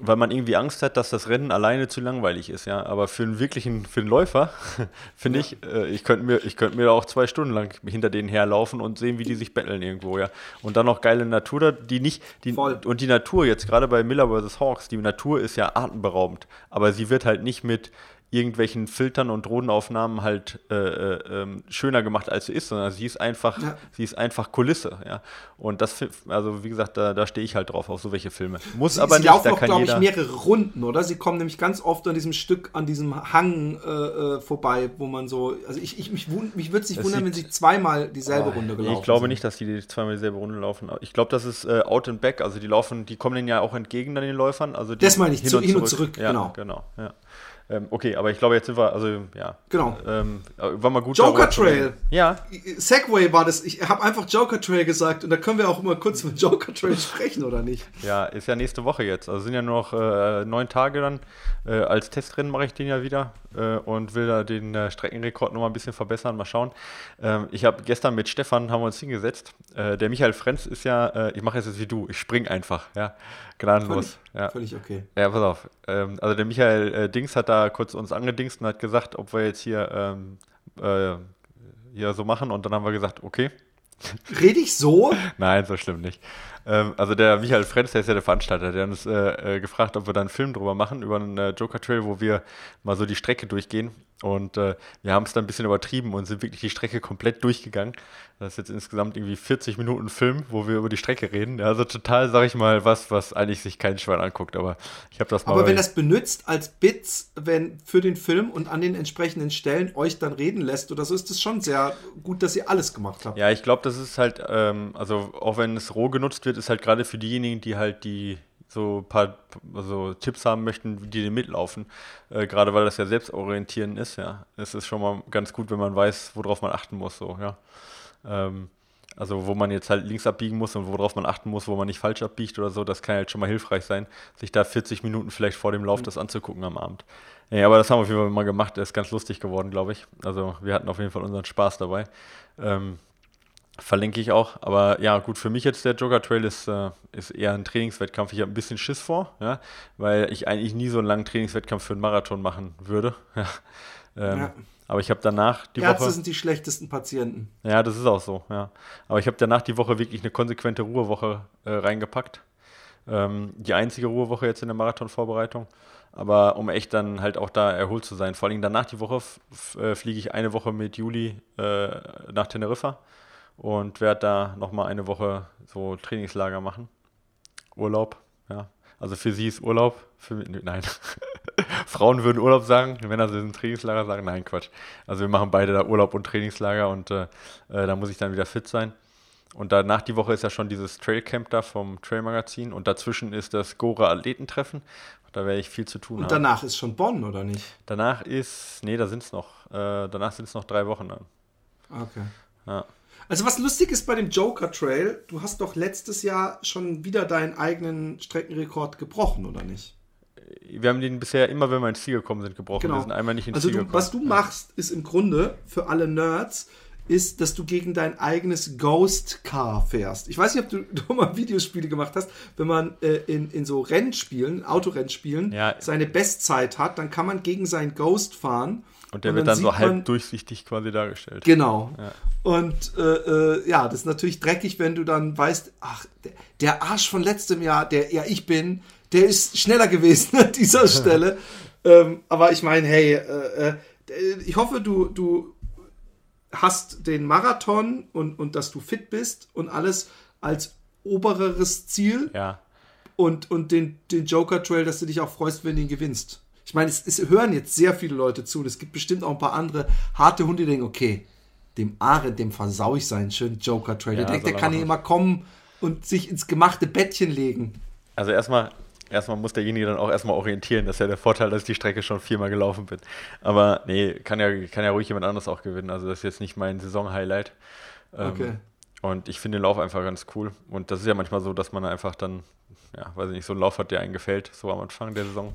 Weil man irgendwie Angst hat, dass das Rennen alleine zu langweilig ist, ja. Aber für einen wirklichen, für einen Läufer, finde ja. ich, äh, ich könnte mir, ich könnte mir auch zwei Stunden lang hinter denen herlaufen und sehen, wie die sich betteln irgendwo, ja. Und dann noch geile Natur, da, die nicht, die, Voll. und die Natur jetzt, gerade bei Miller vs. Hawks, die Natur ist ja atemberaubend, aber sie wird halt nicht mit irgendwelchen Filtern und Drohnenaufnahmen halt äh, äh, ähm, schöner gemacht, als sie ist, sondern sie ist einfach, ja. sie ist einfach Kulisse, ja. Und das, also wie gesagt, da, da stehe ich halt drauf auf so welche Filme. Muss sie, aber sie nicht. laufen auch, glaube ich, mehrere Runden, oder? Sie kommen nämlich ganz oft an diesem Stück, an diesem Hang äh, äh vorbei, wo man so, also ich, ich mich, mich würde es nicht wundern, wenn sie zweimal dieselbe oh, Runde gelaufen Ich glaube sind. nicht, dass die zweimal dieselbe Runde laufen. Ich glaube, das ist äh, Out and Back, also die laufen, die kommen denen ja auch entgegen dann den Läufern. Also das meine ich, hin, zu, und, hin und zurück, ja, genau. genau ja. Ähm, okay, aber ich glaube, jetzt sind wir, also ja. Genau. Ähm, war mal gut. Joker Trail. Ja. Segway war das. Ich habe einfach Joker Trail gesagt und da können wir auch immer kurz mit Joker Trail sprechen, oder nicht? Ja, ist ja nächste Woche jetzt. Also sind ja nur noch äh, neun Tage dann. Äh, als Testrennen mache ich den ja wieder äh, und will da den äh, Streckenrekord noch mal ein bisschen verbessern. Mal schauen. Ähm, ich habe gestern mit Stefan haben wir uns hingesetzt. Äh, der Michael Frenz ist ja, äh, ich mache jetzt wie du, ich spring einfach, ja, gnadenlos. Völlig, ja. völlig okay. Ja, pass auf. Ähm, also der Michael äh, Dings hat da kurz uns angedingst und hat gesagt, ob wir jetzt hier ähm, hier so machen und dann haben wir gesagt, okay. Rede ich so? Nein, so schlimm nicht. Ähm, also der Michael Frenz, der ist ja der Veranstalter, der hat uns äh, äh, gefragt, ob wir da einen Film drüber machen, über einen äh, Joker Trail, wo wir mal so die Strecke durchgehen. Und äh, wir haben es dann ein bisschen übertrieben und sind wirklich die Strecke komplett durchgegangen. Das ist jetzt insgesamt irgendwie 40 Minuten Film, wo wir über die Strecke reden. Also total, sag ich mal, was, was eigentlich sich kein Schwein anguckt. Aber ich habe das mal. Aber wenn das benutzt als Bits, wenn für den Film und an den entsprechenden Stellen euch dann reden lässt oder so, ist das schon sehr gut, dass ihr alles gemacht habt. Ja, ich glaube, das ist halt, ähm, also auch wenn es roh genutzt wird, ist halt gerade für diejenigen, die halt die so ein paar also Tipps haben möchten, die mitlaufen. Äh, gerade weil das ja selbstorientieren ist, ja. Es ist schon mal ganz gut, wenn man weiß, worauf man achten muss, so, ja. Ähm, also wo man jetzt halt links abbiegen muss und worauf man achten muss, wo man nicht falsch abbiegt oder so, das kann halt schon mal hilfreich sein, sich da 40 Minuten vielleicht vor dem Lauf mhm. das anzugucken am Abend. Ja, aber das haben wir auf jeden Fall mal gemacht, das ist ganz lustig geworden, glaube ich. Also wir hatten auf jeden Fall unseren Spaß dabei. Ähm, Verlinke ich auch. Aber ja, gut, für mich jetzt der Joker Trail ist, äh, ist eher ein Trainingswettkampf. Ich habe ein bisschen Schiss vor, ja, weil ich eigentlich nie so einen langen Trainingswettkampf für einen Marathon machen würde. ähm, ja. Aber ich habe danach die Ärzte Woche. sind die schlechtesten Patienten. Ja, das ist auch so, ja. Aber ich habe danach die Woche wirklich eine konsequente Ruhewoche äh, reingepackt. Ähm, die einzige Ruhewoche jetzt in der Marathonvorbereitung. Aber um echt dann halt auch da erholt zu sein. Vor allem danach die Woche äh, fliege ich eine Woche mit Juli äh, nach Teneriffa und werde da nochmal eine Woche so Trainingslager machen. Urlaub, ja. Also für sie ist Urlaub, für mich, nein. Frauen würden Urlaub sagen, Männer sind Trainingslager sagen, nein, Quatsch. Also wir machen beide da Urlaub und Trainingslager und äh, äh, da muss ich dann wieder fit sein. Und danach die Woche ist ja schon dieses Trailcamp da vom Trailmagazin und dazwischen ist das Gore Athletentreffen. Da werde ich viel zu tun und haben. Und danach ist schon Bonn, oder nicht? Danach ist, nee, da sind es noch, äh, danach sind es noch drei Wochen dann. Okay. Ja. Also was lustig ist bei dem Joker Trail, du hast doch letztes Jahr schon wieder deinen eigenen Streckenrekord gebrochen, oder nicht? Wir haben den bisher immer, wenn wir ins Ziel gekommen sind, gebrochen. Genau. Wir sind einmal nicht ins also Ziel du, gekommen. Was du machst, ist im Grunde für alle Nerds, ist, dass du gegen dein eigenes Ghost Car fährst. Ich weiß nicht, ob du, du mal Videospiele gemacht hast. Wenn man äh, in, in so Rennspielen, Autorennspielen, ja. seine Bestzeit hat, dann kann man gegen sein Ghost fahren und der und wird dann, dann so halb durchsichtig quasi dargestellt. Genau. Ja. Und äh, äh, ja, das ist natürlich dreckig, wenn du dann weißt, ach, der, Arsch von letztem Jahr, der ja ich bin, der ist schneller gewesen an dieser Stelle. ähm, aber ich meine, hey, äh, äh, ich hoffe, du, du hast den Marathon und, und dass du fit bist und alles als obereres Ziel. Ja. Und, und den, den Joker Trail, dass du dich auch freust, wenn du ihn gewinnst. Ich meine, es, es hören jetzt sehr viele Leute zu. Es gibt bestimmt auch ein paar andere harte Hunde, die denken, okay, dem Arendt, dem versau ich seinen schönen Joker-Trade. Ja, der kann hier immer kommen und sich ins gemachte Bettchen legen. Also erstmal, erstmal muss derjenige dann auch erstmal orientieren. Das ist ja der Vorteil, dass ich die Strecke schon viermal gelaufen bin. Aber nee, kann ja, kann ja ruhig jemand anderes auch gewinnen. Also das ist jetzt nicht mein Saison-Highlight. Ähm, okay. Und ich finde den Lauf einfach ganz cool. Und das ist ja manchmal so, dass man einfach dann, ja, weiß ich nicht, so einen Lauf hat, der einen gefällt, so am Anfang der Saison.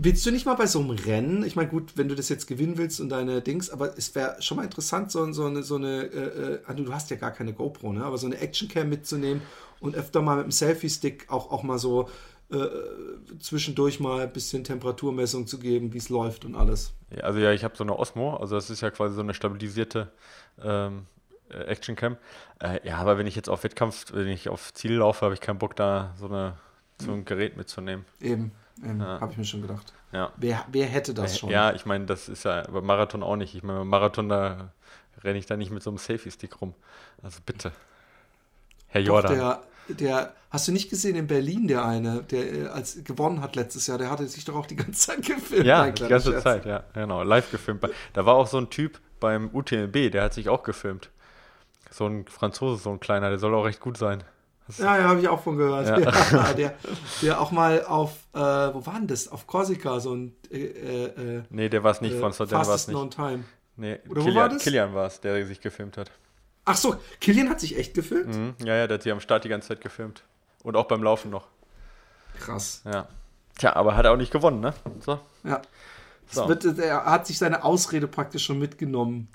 Willst du nicht mal bei so einem Rennen, ich meine, gut, wenn du das jetzt gewinnen willst und deine Dings, aber es wäre schon mal interessant, so, so eine, so eine äh, äh, du hast ja gar keine GoPro, ne? aber so eine Actioncam mitzunehmen und öfter mal mit dem Selfie-Stick auch, auch mal so äh, zwischendurch mal ein bisschen Temperaturmessung zu geben, wie es läuft und alles. Ja, also ja, ich habe so eine Osmo, also das ist ja quasi so eine stabilisierte ähm, äh, Actioncam. Äh, ja, aber wenn ich jetzt auf Wettkampf, wenn ich auf Ziel laufe, habe ich keinen Bock, da so, eine, so ein Gerät mitzunehmen. Eben. Ähm, ja. Habe ich mir schon gedacht. Ja. Wer, wer hätte das schon? Ja, ich meine, das ist ja beim Marathon auch nicht. Ich meine, beim Marathon, da renne ich da nicht mit so einem Selfie-Stick rum. Also bitte. Herr Jordan. Der, der, hast du nicht gesehen in Berlin, der eine, der äh, als gewonnen hat letztes Jahr, der hatte sich doch auch die ganze Zeit gefilmt. Ja, die ganze Scherz. Zeit, ja, genau, live gefilmt. Da war auch so ein Typ beim UTMB, der hat sich auch gefilmt. So ein Franzose, so ein kleiner, der soll auch recht gut sein. Ja, ja, habe ich auch von gehört. Ja. Ja, der, der auch mal auf, äh, wo war denn das? Auf Korsika, so ein. Äh, äh, nee, der war es nicht, äh, von der war es nicht. On time. Nee, Oder Kilian, wo war das? Kilian war es, der sich gefilmt hat. Ach so, Kilian hat sich echt gefilmt? Mhm. Ja, ja, der hat sich am Start die ganze Zeit gefilmt. Und auch beim Laufen noch. Krass. Ja. Tja, aber hat er auch nicht gewonnen, ne? So. Ja. So. Wird, er hat sich seine Ausrede praktisch schon mitgenommen.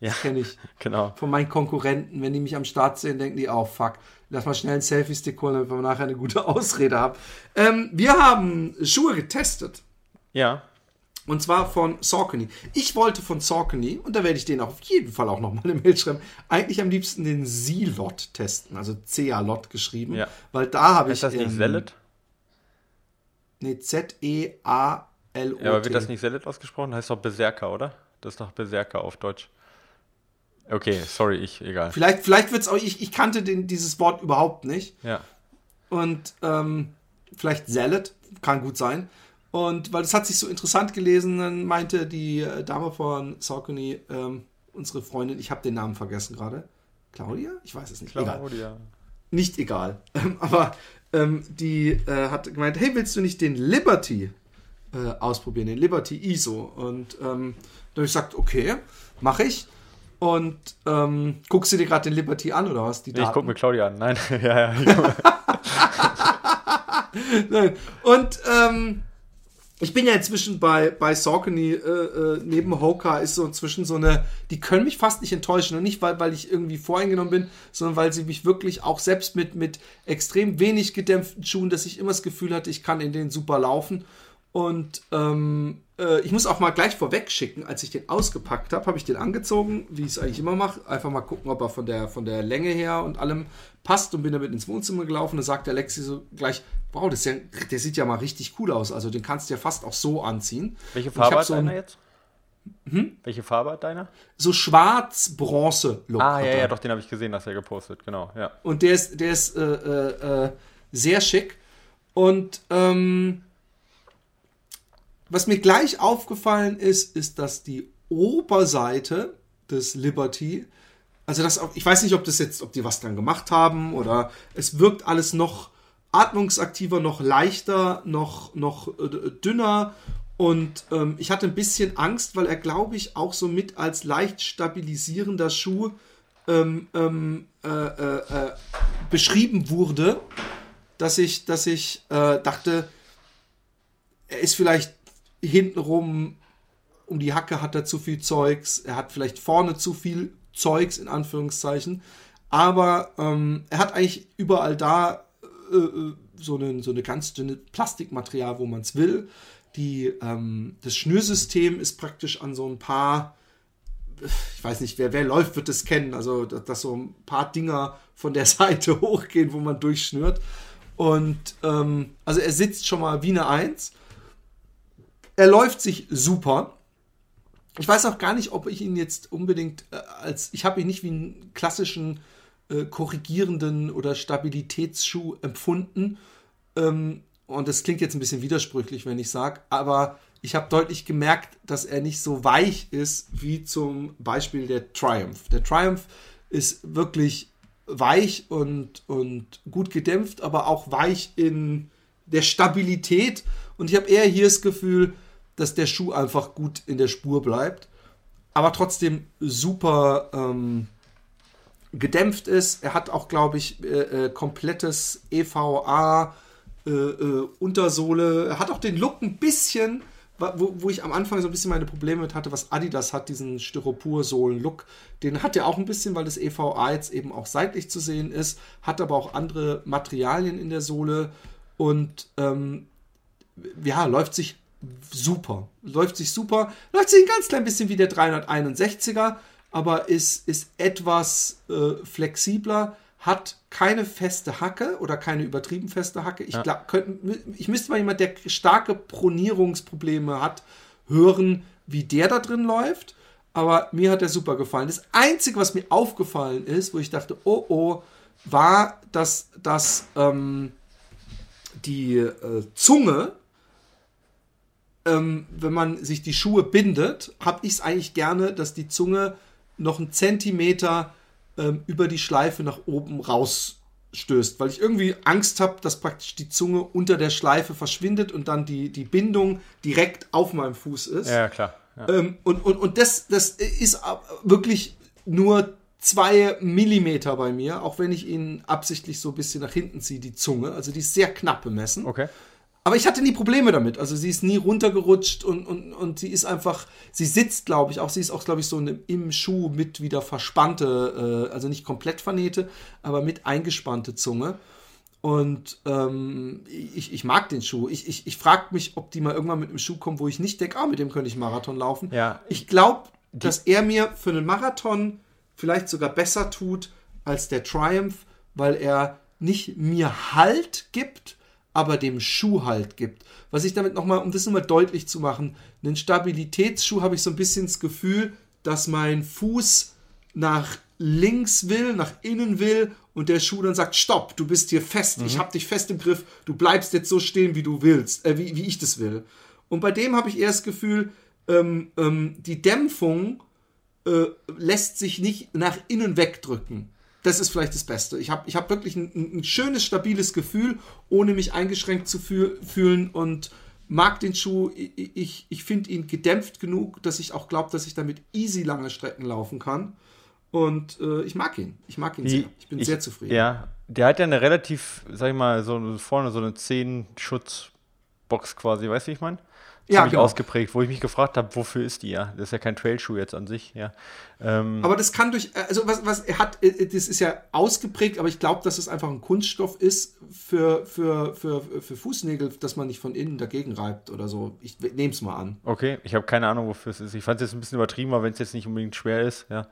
Ja, das kenne ich. Genau. Von meinen Konkurrenten. Wenn die mich am Start sehen, denken die, oh fuck, lass mal schnell einen Selfie-Stick holen, damit wir nachher eine gute Ausrede haben. Ähm, wir haben Schuhe getestet. Ja. Und zwar von Saucony. Ich wollte von Saucony, und da werde ich den auf jeden Fall auch nochmal im Mail schreiben, eigentlich am liebsten den Z-Lot testen, also C-A-Lot geschrieben. Ja. Weil da habe ich. Ist das nicht ähm, Zealot? Nee, Z-E-A-L-O-T. Ja, aber wird das nicht Zealot ausgesprochen? Heißt doch Berserker, oder? Das ist doch Berserker auf Deutsch. Okay, sorry, ich, egal. Vielleicht, vielleicht wird es auch, ich, ich kannte den, dieses Wort überhaupt nicht. Ja. Und ähm, vielleicht Salad, kann gut sein. Und weil das hat sich so interessant gelesen, dann meinte die äh, Dame von Saucony, ähm, unsere Freundin, ich habe den Namen vergessen gerade. Claudia? Ich weiß es nicht. Claudia. Egal. Nicht egal. Ähm, aber ähm, die äh, hat gemeint, hey, willst du nicht den Liberty äh, ausprobieren, den Liberty ISO? Und ähm, dann habe ich gesagt, okay, mache ich. Und ähm, guckst du dir gerade den Liberty an oder was? Die nee, ich gucke mir Claudia an. Nein, ja, ja. Nein. Und ähm, ich bin ja inzwischen bei, bei Saucony, äh, äh, neben Hoka ist so inzwischen so eine, die können mich fast nicht enttäuschen. Und nicht, weil, weil ich irgendwie voreingenommen bin, sondern weil sie mich wirklich auch selbst mit, mit extrem wenig gedämpften Schuhen, dass ich immer das Gefühl hatte, ich kann in denen super laufen. Und ähm, äh, ich muss auch mal gleich vorweg schicken, als ich den ausgepackt habe, habe ich den angezogen, wie ich es eigentlich immer mache. Einfach mal gucken, ob er von der, von der Länge her und allem passt und bin damit ins Wohnzimmer gelaufen. Da sagt der Lexi so gleich, wow, das ja, der sieht ja mal richtig cool aus. Also den kannst du ja fast auch so anziehen. Welche Farbe hat so deiner jetzt? Hm? Welche Farbe hat deiner? So schwarz-bronze-Look. Ah, ja, ja, doch, den habe ich gesehen, dass er gepostet, genau, ja. Und der ist, der ist äh, äh, äh sehr schick. Und ähm, was mir gleich aufgefallen ist, ist, dass die Oberseite des Liberty, also das, ich weiß nicht, ob das jetzt, ob die was dran gemacht haben oder es wirkt alles noch atmungsaktiver, noch leichter, noch, noch äh, dünner. Und ähm, ich hatte ein bisschen Angst, weil er, glaube ich, auch so mit als leicht stabilisierender Schuh ähm, ähm, äh, äh, äh beschrieben wurde, dass ich, dass ich äh, dachte, er ist vielleicht hintenrum um die Hacke hat er zu viel Zeugs, er hat vielleicht vorne zu viel Zeugs in Anführungszeichen, aber ähm, er hat eigentlich überall da äh, äh so, eine, so eine ganz dünne Plastikmaterial, wo man es will. Die, ähm, das Schnürsystem ist praktisch an so ein paar, ich weiß nicht, wer, wer läuft, wird es kennen, also dass, dass so ein paar Dinger von der Seite hochgehen, wo man durchschnürt. Und ähm, also er sitzt schon mal wie eine Eins er läuft sich super. Ich weiß auch gar nicht, ob ich ihn jetzt unbedingt äh, als. Ich habe ihn nicht wie einen klassischen äh, korrigierenden oder Stabilitätsschuh empfunden. Ähm, und das klingt jetzt ein bisschen widersprüchlich, wenn ich sage, aber ich habe deutlich gemerkt, dass er nicht so weich ist wie zum Beispiel der Triumph. Der Triumph ist wirklich weich und, und gut gedämpft, aber auch weich in der Stabilität. Und ich habe eher hier das Gefühl, dass der Schuh einfach gut in der Spur bleibt, aber trotzdem super ähm, gedämpft ist. Er hat auch, glaube ich, äh, äh, komplettes EVA äh, äh, Untersohle. Er hat auch den Look ein bisschen, wo, wo, ich am Anfang so ein bisschen meine Probleme mit hatte, was Adidas hat, diesen Styropor-Sohlen-Look. Den hat er auch ein bisschen, weil das EVA jetzt eben auch seitlich zu sehen ist, hat aber auch andere Materialien in der Sohle und ähm, ja, läuft sich super. Läuft sich super. Läuft sich ein ganz klein bisschen wie der 361er, aber ist, ist etwas äh, flexibler, hat keine feste Hacke oder keine übertrieben feste Hacke. Ich, glaub, könnt, ich müsste mal jemand, der starke Pronierungsprobleme hat, hören, wie der da drin läuft. Aber mir hat der super gefallen. Das Einzige, was mir aufgefallen ist, wo ich dachte, oh oh, war, dass, dass ähm, die äh, Zunge ähm, wenn man sich die Schuhe bindet, habe ich es eigentlich gerne, dass die Zunge noch einen Zentimeter ähm, über die Schleife nach oben rausstößt, weil ich irgendwie Angst habe, dass praktisch die Zunge unter der Schleife verschwindet und dann die, die Bindung direkt auf meinem Fuß ist. Ja, klar. Ja. Ähm, und und, und das, das ist wirklich nur zwei Millimeter bei mir, auch wenn ich ihn absichtlich so ein bisschen nach hinten ziehe, die Zunge. Also die ist sehr knapp bemessen. Okay. Aber ich hatte nie Probleme damit. Also sie ist nie runtergerutscht und, und, und sie ist einfach, sie sitzt, glaube ich, auch, sie ist auch, glaube ich, so eine, im Schuh mit wieder verspannte, äh, also nicht komplett vernähte, aber mit eingespannte Zunge. Und ähm, ich, ich mag den Schuh. Ich, ich, ich frage mich, ob die mal irgendwann mit einem Schuh kommen, wo ich nicht denke, ah, mit dem könnte ich Marathon laufen. Ja. Ich glaube, dass er mir für einen Marathon vielleicht sogar besser tut als der Triumph, weil er nicht mir Halt gibt, aber dem Schuh halt gibt. Was ich damit nochmal, um das nochmal deutlich zu machen, einen Stabilitätsschuh habe ich so ein bisschen das Gefühl, dass mein Fuß nach links will, nach innen will und der Schuh dann sagt, stopp, du bist hier fest, mhm. ich habe dich fest im Griff, du bleibst jetzt so stehen, wie du willst, äh, wie, wie ich das will. Und bei dem habe ich eher das Gefühl, ähm, ähm, die Dämpfung äh, lässt sich nicht nach innen wegdrücken das ist vielleicht das Beste. Ich habe ich hab wirklich ein, ein, schönes, stabiles Gefühl, ohne mich eingeschränkt zu fühl, fühlen und mag den Schuh. Ich, ich, ich finde ihn gedämpft genug, dass ich auch glaube, dass ich damit easy lange Strecken laufen kann. Und äh, ich mag ihn. Ich mag ihn sehr. Ich bin ich, sehr zufrieden. Ja, der hat ja eine relativ, sag ich mal, so vorne so eine 10-Schutz-Box quasi, weißt du, wie ich meine? Ja, ziemlich genau. ausgeprägt, wo ich mich gefragt habe, wofür ist die ja? Das ist ja kein Trailschuh jetzt an sich, ja. Ähm aber das kann durch, also was, was er hat, äh, das ist ja ausgeprägt, aber ich glaube, dass es einfach ein Kunststoff ist für, für, für, für Fußnägel, dass man nicht von innen dagegen reibt oder so. Ich nehme es mal an. Okay, ich habe keine Ahnung, wofür es ist. Ich fand es jetzt ein bisschen übertrieben, aber wenn es jetzt nicht unbedingt schwer ist, ja.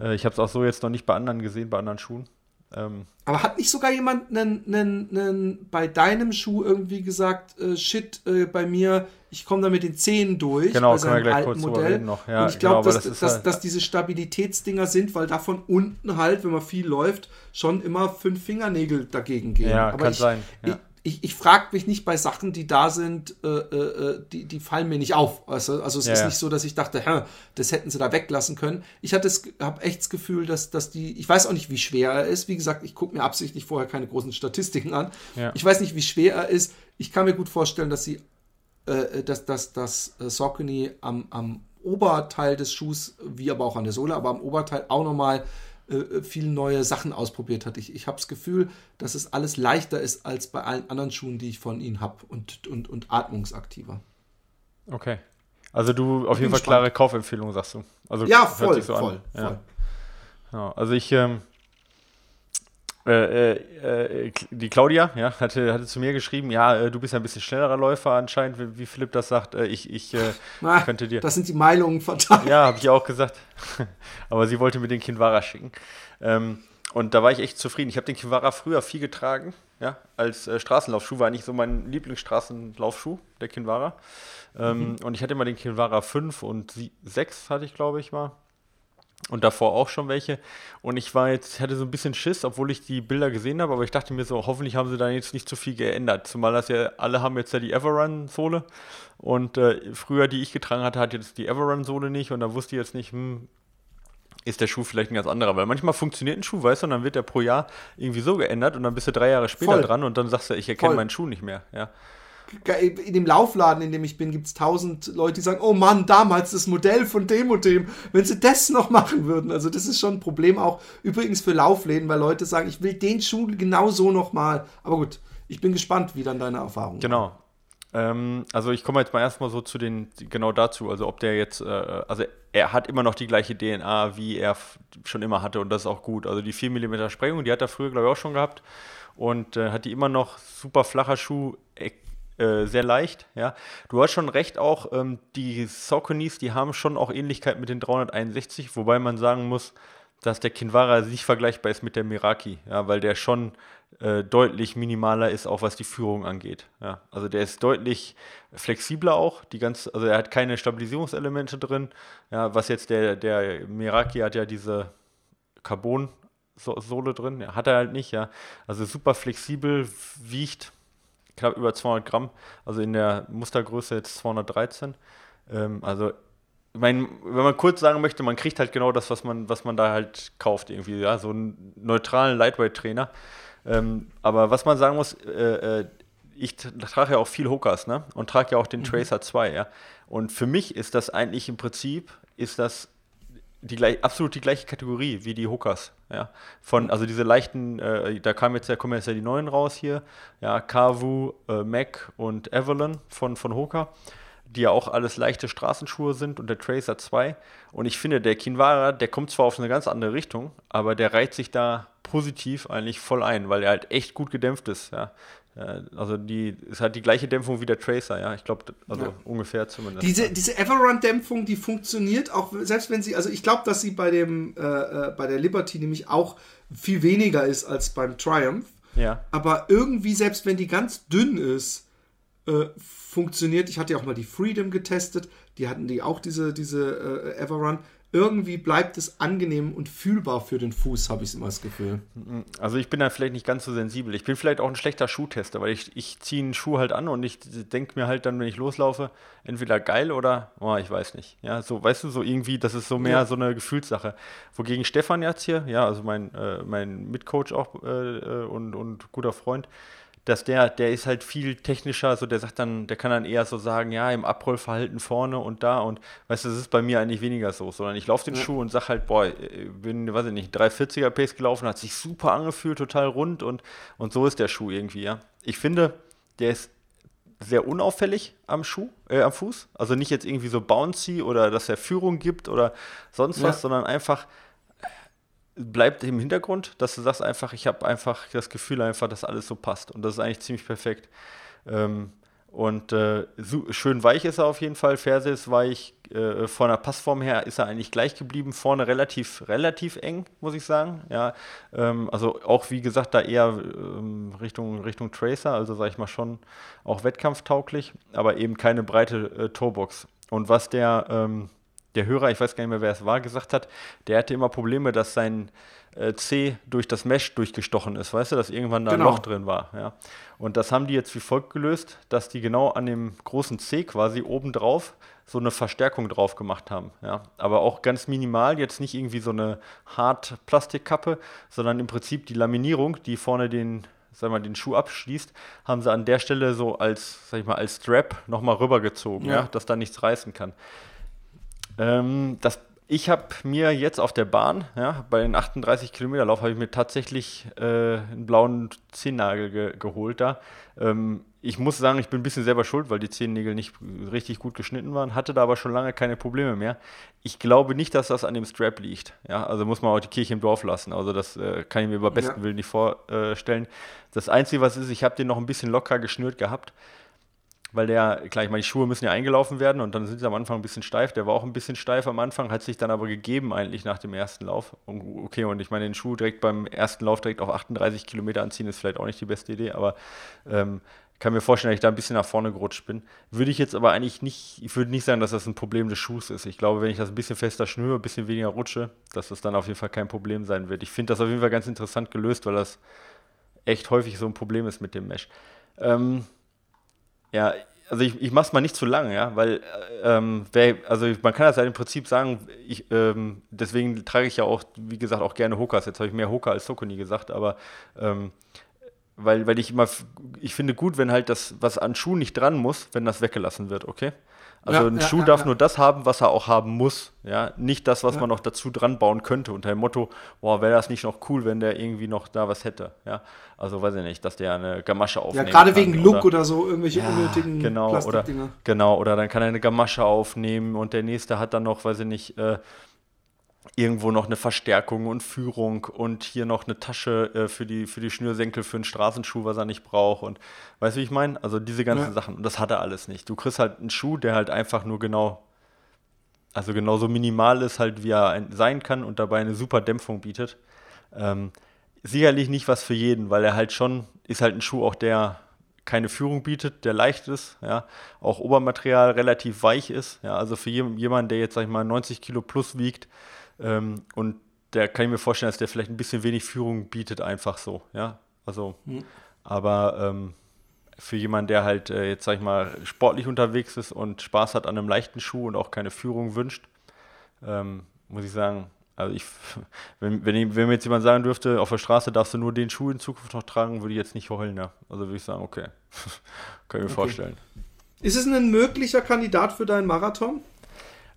Äh, ich habe es auch so jetzt noch nicht bei anderen gesehen, bei anderen Schuhen. Ähm, aber hat nicht sogar jemand einen, einen, einen, bei deinem Schuh irgendwie gesagt, äh, shit, äh, bei mir, ich komme da mit den Zehen durch. Genau, können wir gleich kurz Modell. reden noch. Ja, Und ich glaube, genau, dass, das dass, halt dass, diese Stabilitätsdinger sind, weil davon unten halt, wenn man viel läuft, schon immer fünf Fingernägel dagegen gehen. Ja, Aber kann ich, sein. Ja ich, ich frage mich nicht bei Sachen, die da sind, äh, äh, äh, die, die fallen mir nicht auf. Also, also es ja, ist nicht so, dass ich dachte, hä, das hätten sie da weglassen können. Ich hatte habe echt das Gefühl, dass, dass die, ich weiß auch nicht, wie schwer er ist. Wie gesagt, ich gucke mir absichtlich vorher keine großen Statistiken an. Ja. Ich weiß nicht, wie schwer er ist. Ich kann mir gut vorstellen, dass sie, äh, dass, dass, dass äh, Saucony am, am Oberteil des Schuhs, wie aber auch an der Sohle, aber am Oberteil auch nochmal äh, äh, viele neue Sachen ausprobiert hat. Ich, ich habe das Gefühl, dass es alles leichter ist als bei allen anderen Schuhen, die ich von ihnen habe und, und, und atmungsaktiver. Okay. Also du auf jeden Fall spannend. klare Kaufempfehlung, sagst du. Also ja, voll, so voll, voll. Ja. Ja, also ich, ähm, äh, äh, äh, die Claudia ja, hatte, hatte zu mir geschrieben, ja, du bist ein bisschen schnellerer Läufer anscheinend, wie, wie Philipp das sagt. Ich ich Na, könnte dir. Das sind die Meinungen verteilt. Ja, habe ich auch gesagt. Aber sie wollte mir den Kinvara schicken. Ähm, und da war ich echt zufrieden. Ich habe den Kinvara früher viel getragen, ja, als äh, Straßenlaufschuh. War nicht so mein Lieblingsstraßenlaufschuh, der Kinvara. Ähm, mhm. Und ich hatte immer den Kinvara 5 und 6 hatte ich, glaube ich, mal. Und davor auch schon welche. Und ich war jetzt, hatte so ein bisschen Schiss, obwohl ich die Bilder gesehen habe, aber ich dachte mir so, hoffentlich haben sie da jetzt nicht zu viel geändert. Zumal das ja, alle haben jetzt ja die Everrun-Sohle. Und äh, früher, die ich getragen hatte, hat jetzt die Everrun-Sohle nicht. Und da wusste ich jetzt nicht, hm, ist der Schuh vielleicht ein ganz anderer. Weil manchmal funktioniert ein Schuh, weißt du, und dann wird der pro Jahr irgendwie so geändert und dann bist du drei Jahre später Voll. dran und dann sagst du, ich erkenne meinen Schuh nicht mehr. Ja in dem Laufladen, in dem ich bin, gibt es tausend Leute, die sagen, oh Mann, damals das Modell von dem und dem, wenn sie das noch machen würden. Also das ist schon ein Problem auch übrigens für Laufläden, weil Leute sagen, ich will den Schuh genau so nochmal. Aber gut, ich bin gespannt, wie dann deine Erfahrung Genau. Ähm, also ich komme jetzt mal erstmal so zu den, genau dazu, also ob der jetzt, äh, also er hat immer noch die gleiche DNA, wie er schon immer hatte und das ist auch gut. Also die 4 mm Sprengung, die hat er früher, glaube ich, auch schon gehabt und äh, hat die immer noch super flacher Schuh, äh, sehr leicht. Ja, du hast schon recht auch. Ähm, die Sauconys, die haben schon auch Ähnlichkeit mit den 361, wobei man sagen muss, dass der Kinvara nicht vergleichbar ist mit der Miraki, ja, weil der schon äh, deutlich minimaler ist, auch was die Führung angeht. Ja, also der ist deutlich flexibler auch. Die ganz, also er hat keine Stabilisierungselemente drin. Ja, was jetzt der, der Miraki hat ja diese Carbon Sohle drin, ja, hat er halt nicht, ja. Also super flexibel, wiegt knapp über 200 Gramm, also in der Mustergröße jetzt 213. Ähm, also, ich meine, wenn man kurz sagen möchte, man kriegt halt genau das, was man, was man da halt kauft, irgendwie, ja, so einen neutralen Lightweight-Trainer. Ähm, aber was man sagen muss, äh, äh, ich trage ja auch viel Hookers, ne? Und trage ja auch den mhm. Tracer 2, ja. Und für mich ist das eigentlich im Prinzip, ist das die gleich, absolut die gleiche Kategorie wie die Hookers. Ja. Von, also diese leichten, äh, da kam jetzt ja, kommen jetzt ja die neuen raus hier, ja, Kavu, äh, Mac und Avalon von, von Hoka, die ja auch alles leichte Straßenschuhe sind und der Tracer 2. Und ich finde, der Kinvara, der kommt zwar auf eine ganz andere Richtung, aber der reiht sich da positiv eigentlich voll ein, weil er halt echt gut gedämpft ist. Ja. Also die, es hat die gleiche Dämpfung wie der Tracer, ja. Ich glaube, also ja. ungefähr zumindest. Diese, diese Everrun-Dämpfung, die funktioniert auch, selbst wenn sie, also ich glaube, dass sie bei dem, äh, äh, bei der Liberty nämlich auch viel weniger ist als beim Triumph. Ja. Aber irgendwie, selbst wenn die ganz dünn ist, äh, funktioniert. Ich hatte ja auch mal die Freedom getestet, die hatten die auch diese, diese äh, Everrun irgendwie bleibt es angenehm und fühlbar für den Fuß, habe ich immer das Gefühl. Also ich bin da vielleicht nicht ganz so sensibel. Ich bin vielleicht auch ein schlechter Schuhtester, weil ich, ich ziehe einen Schuh halt an und ich denke mir halt dann, wenn ich loslaufe, entweder geil oder, oh, ich weiß nicht. Ja, so, weißt du, so irgendwie, das ist so mehr ja. so eine Gefühlssache. Wogegen Stefan jetzt hier, ja, also mein, äh, mein Mitcoach auch äh, äh und, und guter Freund, dass der, der ist halt viel technischer, so der sagt dann, der kann dann eher so sagen, ja, im Abrollverhalten vorne und da und weißt du, das ist bei mir eigentlich weniger so, sondern ich laufe den ja. Schuh und sag halt, boah, bin, weiß ich nicht, 340er Pace gelaufen, hat sich super angefühlt, total rund und, und so ist der Schuh irgendwie, ja. Ich finde, der ist sehr unauffällig am Schuh, äh, am Fuß, also nicht jetzt irgendwie so bouncy oder dass er Führung gibt oder sonst ja. was, sondern einfach bleibt im Hintergrund, dass du sagst einfach, ich habe einfach das Gefühl einfach, dass alles so passt. Und das ist eigentlich ziemlich perfekt. Ähm, und äh, so, schön weich ist er auf jeden Fall. Ferse ist weich. Äh, von der Passform her ist er eigentlich gleich geblieben. Vorne relativ, relativ eng, muss ich sagen. Ja, ähm, also auch wie gesagt, da eher ähm, Richtung, Richtung Tracer, also sage ich mal schon auch wettkampftauglich, aber eben keine breite äh, Torbox. Und was der ähm, der Hörer, ich weiß gar nicht mehr, wer es war, gesagt hat, der hatte immer Probleme, dass sein äh, C durch das Mesh durchgestochen ist, weißt du, dass irgendwann da genau. ein Loch drin war. Ja. Und das haben die jetzt wie folgt gelöst, dass die genau an dem großen C quasi obendrauf so eine Verstärkung drauf gemacht haben. Ja. Aber auch ganz minimal, jetzt nicht irgendwie so eine Hart-Plastikkappe, sondern im Prinzip die Laminierung, die vorne den sag mal, den Schuh abschließt, haben sie an der Stelle so als, sag ich mal, als Strap nochmal rübergezogen, ja. ja, dass da nichts reißen kann. Ähm, das, ich habe mir jetzt auf der Bahn, ja, bei den 38 Kilometer Lauf, habe ich mir tatsächlich äh, einen blauen Zehennagel ge geholt da. Ähm, ich muss sagen, ich bin ein bisschen selber schuld, weil die Zehennägel nicht richtig gut geschnitten waren, hatte da aber schon lange keine Probleme mehr. Ich glaube nicht, dass das an dem Strap liegt. Ja, also muss man auch die Kirche im Dorf lassen. Also das äh, kann ich mir über besten ja. Willen nicht vorstellen. Das Einzige, was ist, ich habe den noch ein bisschen locker geschnürt gehabt weil der, klar, ich meine, die Schuhe müssen ja eingelaufen werden und dann sind sie am Anfang ein bisschen steif. Der war auch ein bisschen steif am Anfang, hat sich dann aber gegeben eigentlich nach dem ersten Lauf. Okay, und ich meine, den Schuh direkt beim ersten Lauf direkt auf 38 Kilometer anziehen, ist vielleicht auch nicht die beste Idee, aber ähm, kann mir vorstellen, dass ich da ein bisschen nach vorne gerutscht bin. Würde ich jetzt aber eigentlich nicht, ich würde nicht sagen, dass das ein Problem des Schuhs ist. Ich glaube, wenn ich das ein bisschen fester schnüre, ein bisschen weniger rutsche, dass das dann auf jeden Fall kein Problem sein wird. Ich finde das auf jeden Fall ganz interessant gelöst, weil das echt häufig so ein Problem ist mit dem Mesh. Ähm, ja, also ich, ich mache es mal nicht zu lang, ja, weil ähm, wer, also man kann das ja im Prinzip sagen, ich, ähm, deswegen trage ich ja auch, wie gesagt, auch gerne Hokas. Jetzt habe ich mehr Hoka als Sokoni gesagt, aber ähm, weil, weil ich immer, ich finde gut, wenn halt das, was an Schuh nicht dran muss, wenn das weggelassen wird, okay? Also ja, ein ja, Schuh ja, darf nur das haben, was er auch haben muss. Ja, nicht das, was man noch dazu dran bauen könnte. Unter dem Motto, boah, wäre das nicht noch cool, wenn der irgendwie noch da was hätte. Ja, also weiß ich nicht, dass der eine Gamasche aufnehmen Ja, gerade wegen Look oder, oder, so irgendwelche unnötigen genau, Plastikdinger. Oder, genau, oder dann kann er eine Gamasche aufnehmen und der nächste hat dann noch, weiß ich nicht, äh, irgendwo noch eine Verstärkung und Führung und hier noch eine Tasche äh, für, die, für die Schnürsenkel für einen Straßenschuh, was er nicht braucht. Und weißt du, wie ich meine? Also diese ganzen ja. Sachen. Und das hat er alles nicht. Du kriegst halt einen Schuh, der halt einfach nur genau, also genauso minimal ist, halt wie er ein, sein kann und dabei eine super Dämpfung bietet. Ähm, sicherlich nicht was für jeden, weil er halt schon, ist halt ein Schuh auch, der keine Führung bietet, der leicht ist, ja, auch Obermaterial relativ weich ist, ja, also für jemanden, der jetzt, sag ich mal, 90 Kilo plus wiegt, ähm, und der kann ich mir vorstellen, dass der vielleicht ein bisschen wenig Führung bietet, einfach so, ja. Also, mhm. aber ähm, für jemanden, der halt äh, jetzt, sag ich mal, sportlich unterwegs ist und Spaß hat an einem leichten Schuh und auch keine Führung wünscht, ähm, muss ich sagen, also ich, wenn, wenn, ich, wenn, mir jetzt jemand sagen dürfte, auf der Straße darfst du nur den Schuh in Zukunft noch tragen, würde ich jetzt nicht heulen, ja. Also würde ich sagen, okay, kann ich mir okay. vorstellen. Ist es ein möglicher Kandidat für deinen Marathon?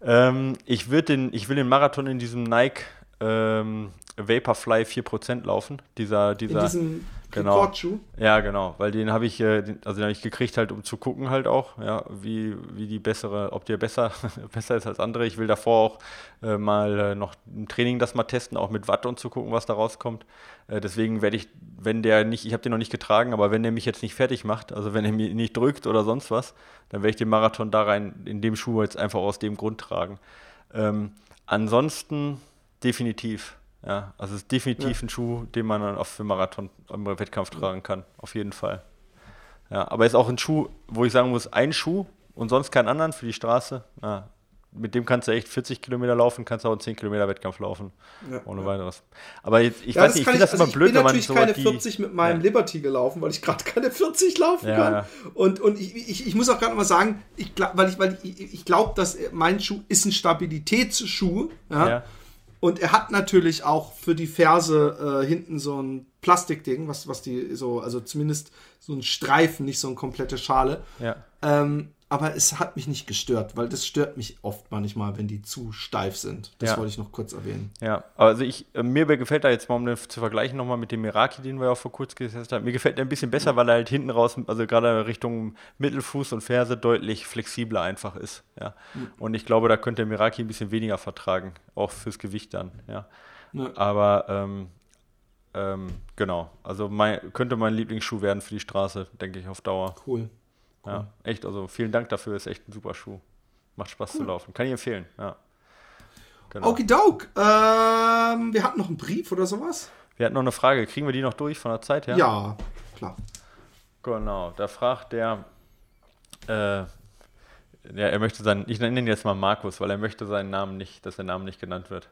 Ähm, ich, den, ich will den Marathon in diesem Nike ähm, Vaporfly 4% laufen. Dieser, dieser, in diesem genau. Rekordschuh? Ja, genau, weil den habe ich, äh, also den habe ich gekriegt halt, um zu gucken halt auch, ja, wie, wie die bessere, ob der besser, besser ist als andere. Ich will davor auch äh, mal äh, noch im Training das mal testen, auch mit Watt und zu gucken, was da rauskommt. Äh, deswegen werde ich, wenn der nicht, ich habe den noch nicht getragen, aber wenn der mich jetzt nicht fertig macht, also wenn er mich nicht drückt oder sonst was, dann werde ich den Marathon da rein, in dem Schuh jetzt einfach aus dem Grund tragen. Ähm, ansonsten definitiv. Ja, also es ist definitiv ja. ein Schuh, den man dann auch für Marathon im Wettkampf tragen kann. Auf jeden Fall. Ja, aber ist auch ein Schuh, wo ich sagen muss, ein Schuh und sonst keinen anderen für die Straße. Ja, mit dem kannst du echt 40 Kilometer laufen, kannst auch einen 10 Kilometer Wettkampf laufen. Ja, ohne ja. weiteres. Aber jetzt, ich ja, weiß nicht, ich finde das also immer blöd, wenn man so. Ich bin natürlich keine 40 mit meinem Liberty gelaufen, weil ich gerade keine 40 laufen kann. Und, und ich, ich, ich muss auch gerade mal sagen, ich, weil ich, weil ich, ich glaube, dass mein Schuh ist ein Stabilitätsschuh. Ja. Und er hat natürlich auch für die Ferse äh, hinten so ein Plastikding, was, was die so, also zumindest so ein Streifen, nicht so eine komplette Schale. Ja. Ähm, aber es hat mich nicht gestört, weil das stört mich oft manchmal, wenn die zu steif sind. Das ja. wollte ich noch kurz erwähnen. Ja, also ich, äh, mir gefällt da jetzt mal, um das zu vergleichen, nochmal mit dem Meraki, den wir ja vor kurzem getestet haben. Mir gefällt der ein bisschen besser, weil er halt hinten raus, also gerade Richtung Mittelfuß und Ferse deutlich flexibler einfach ist. Ja. Und ich glaube, da könnte der Meraki ein bisschen weniger vertragen, auch fürs Gewicht dann. Ja. ja. Aber ähm, ähm, genau, also mein, könnte mein Lieblingsschuh werden für die Straße, denke ich, auf Dauer. Cool. Cool. Ja, echt, also vielen Dank dafür, ist echt ein super Schuh. Macht Spaß cool. zu laufen. Kann ich empfehlen, ja. Genau. Okidok. Ähm, wir hatten noch einen Brief oder sowas? Wir hatten noch eine Frage. Kriegen wir die noch durch von der Zeit her? Ja, klar. Genau, da fragt der, äh, ja, er möchte seinen, ich nenne ihn jetzt mal Markus, weil er möchte seinen Namen nicht, dass der Name nicht genannt wird.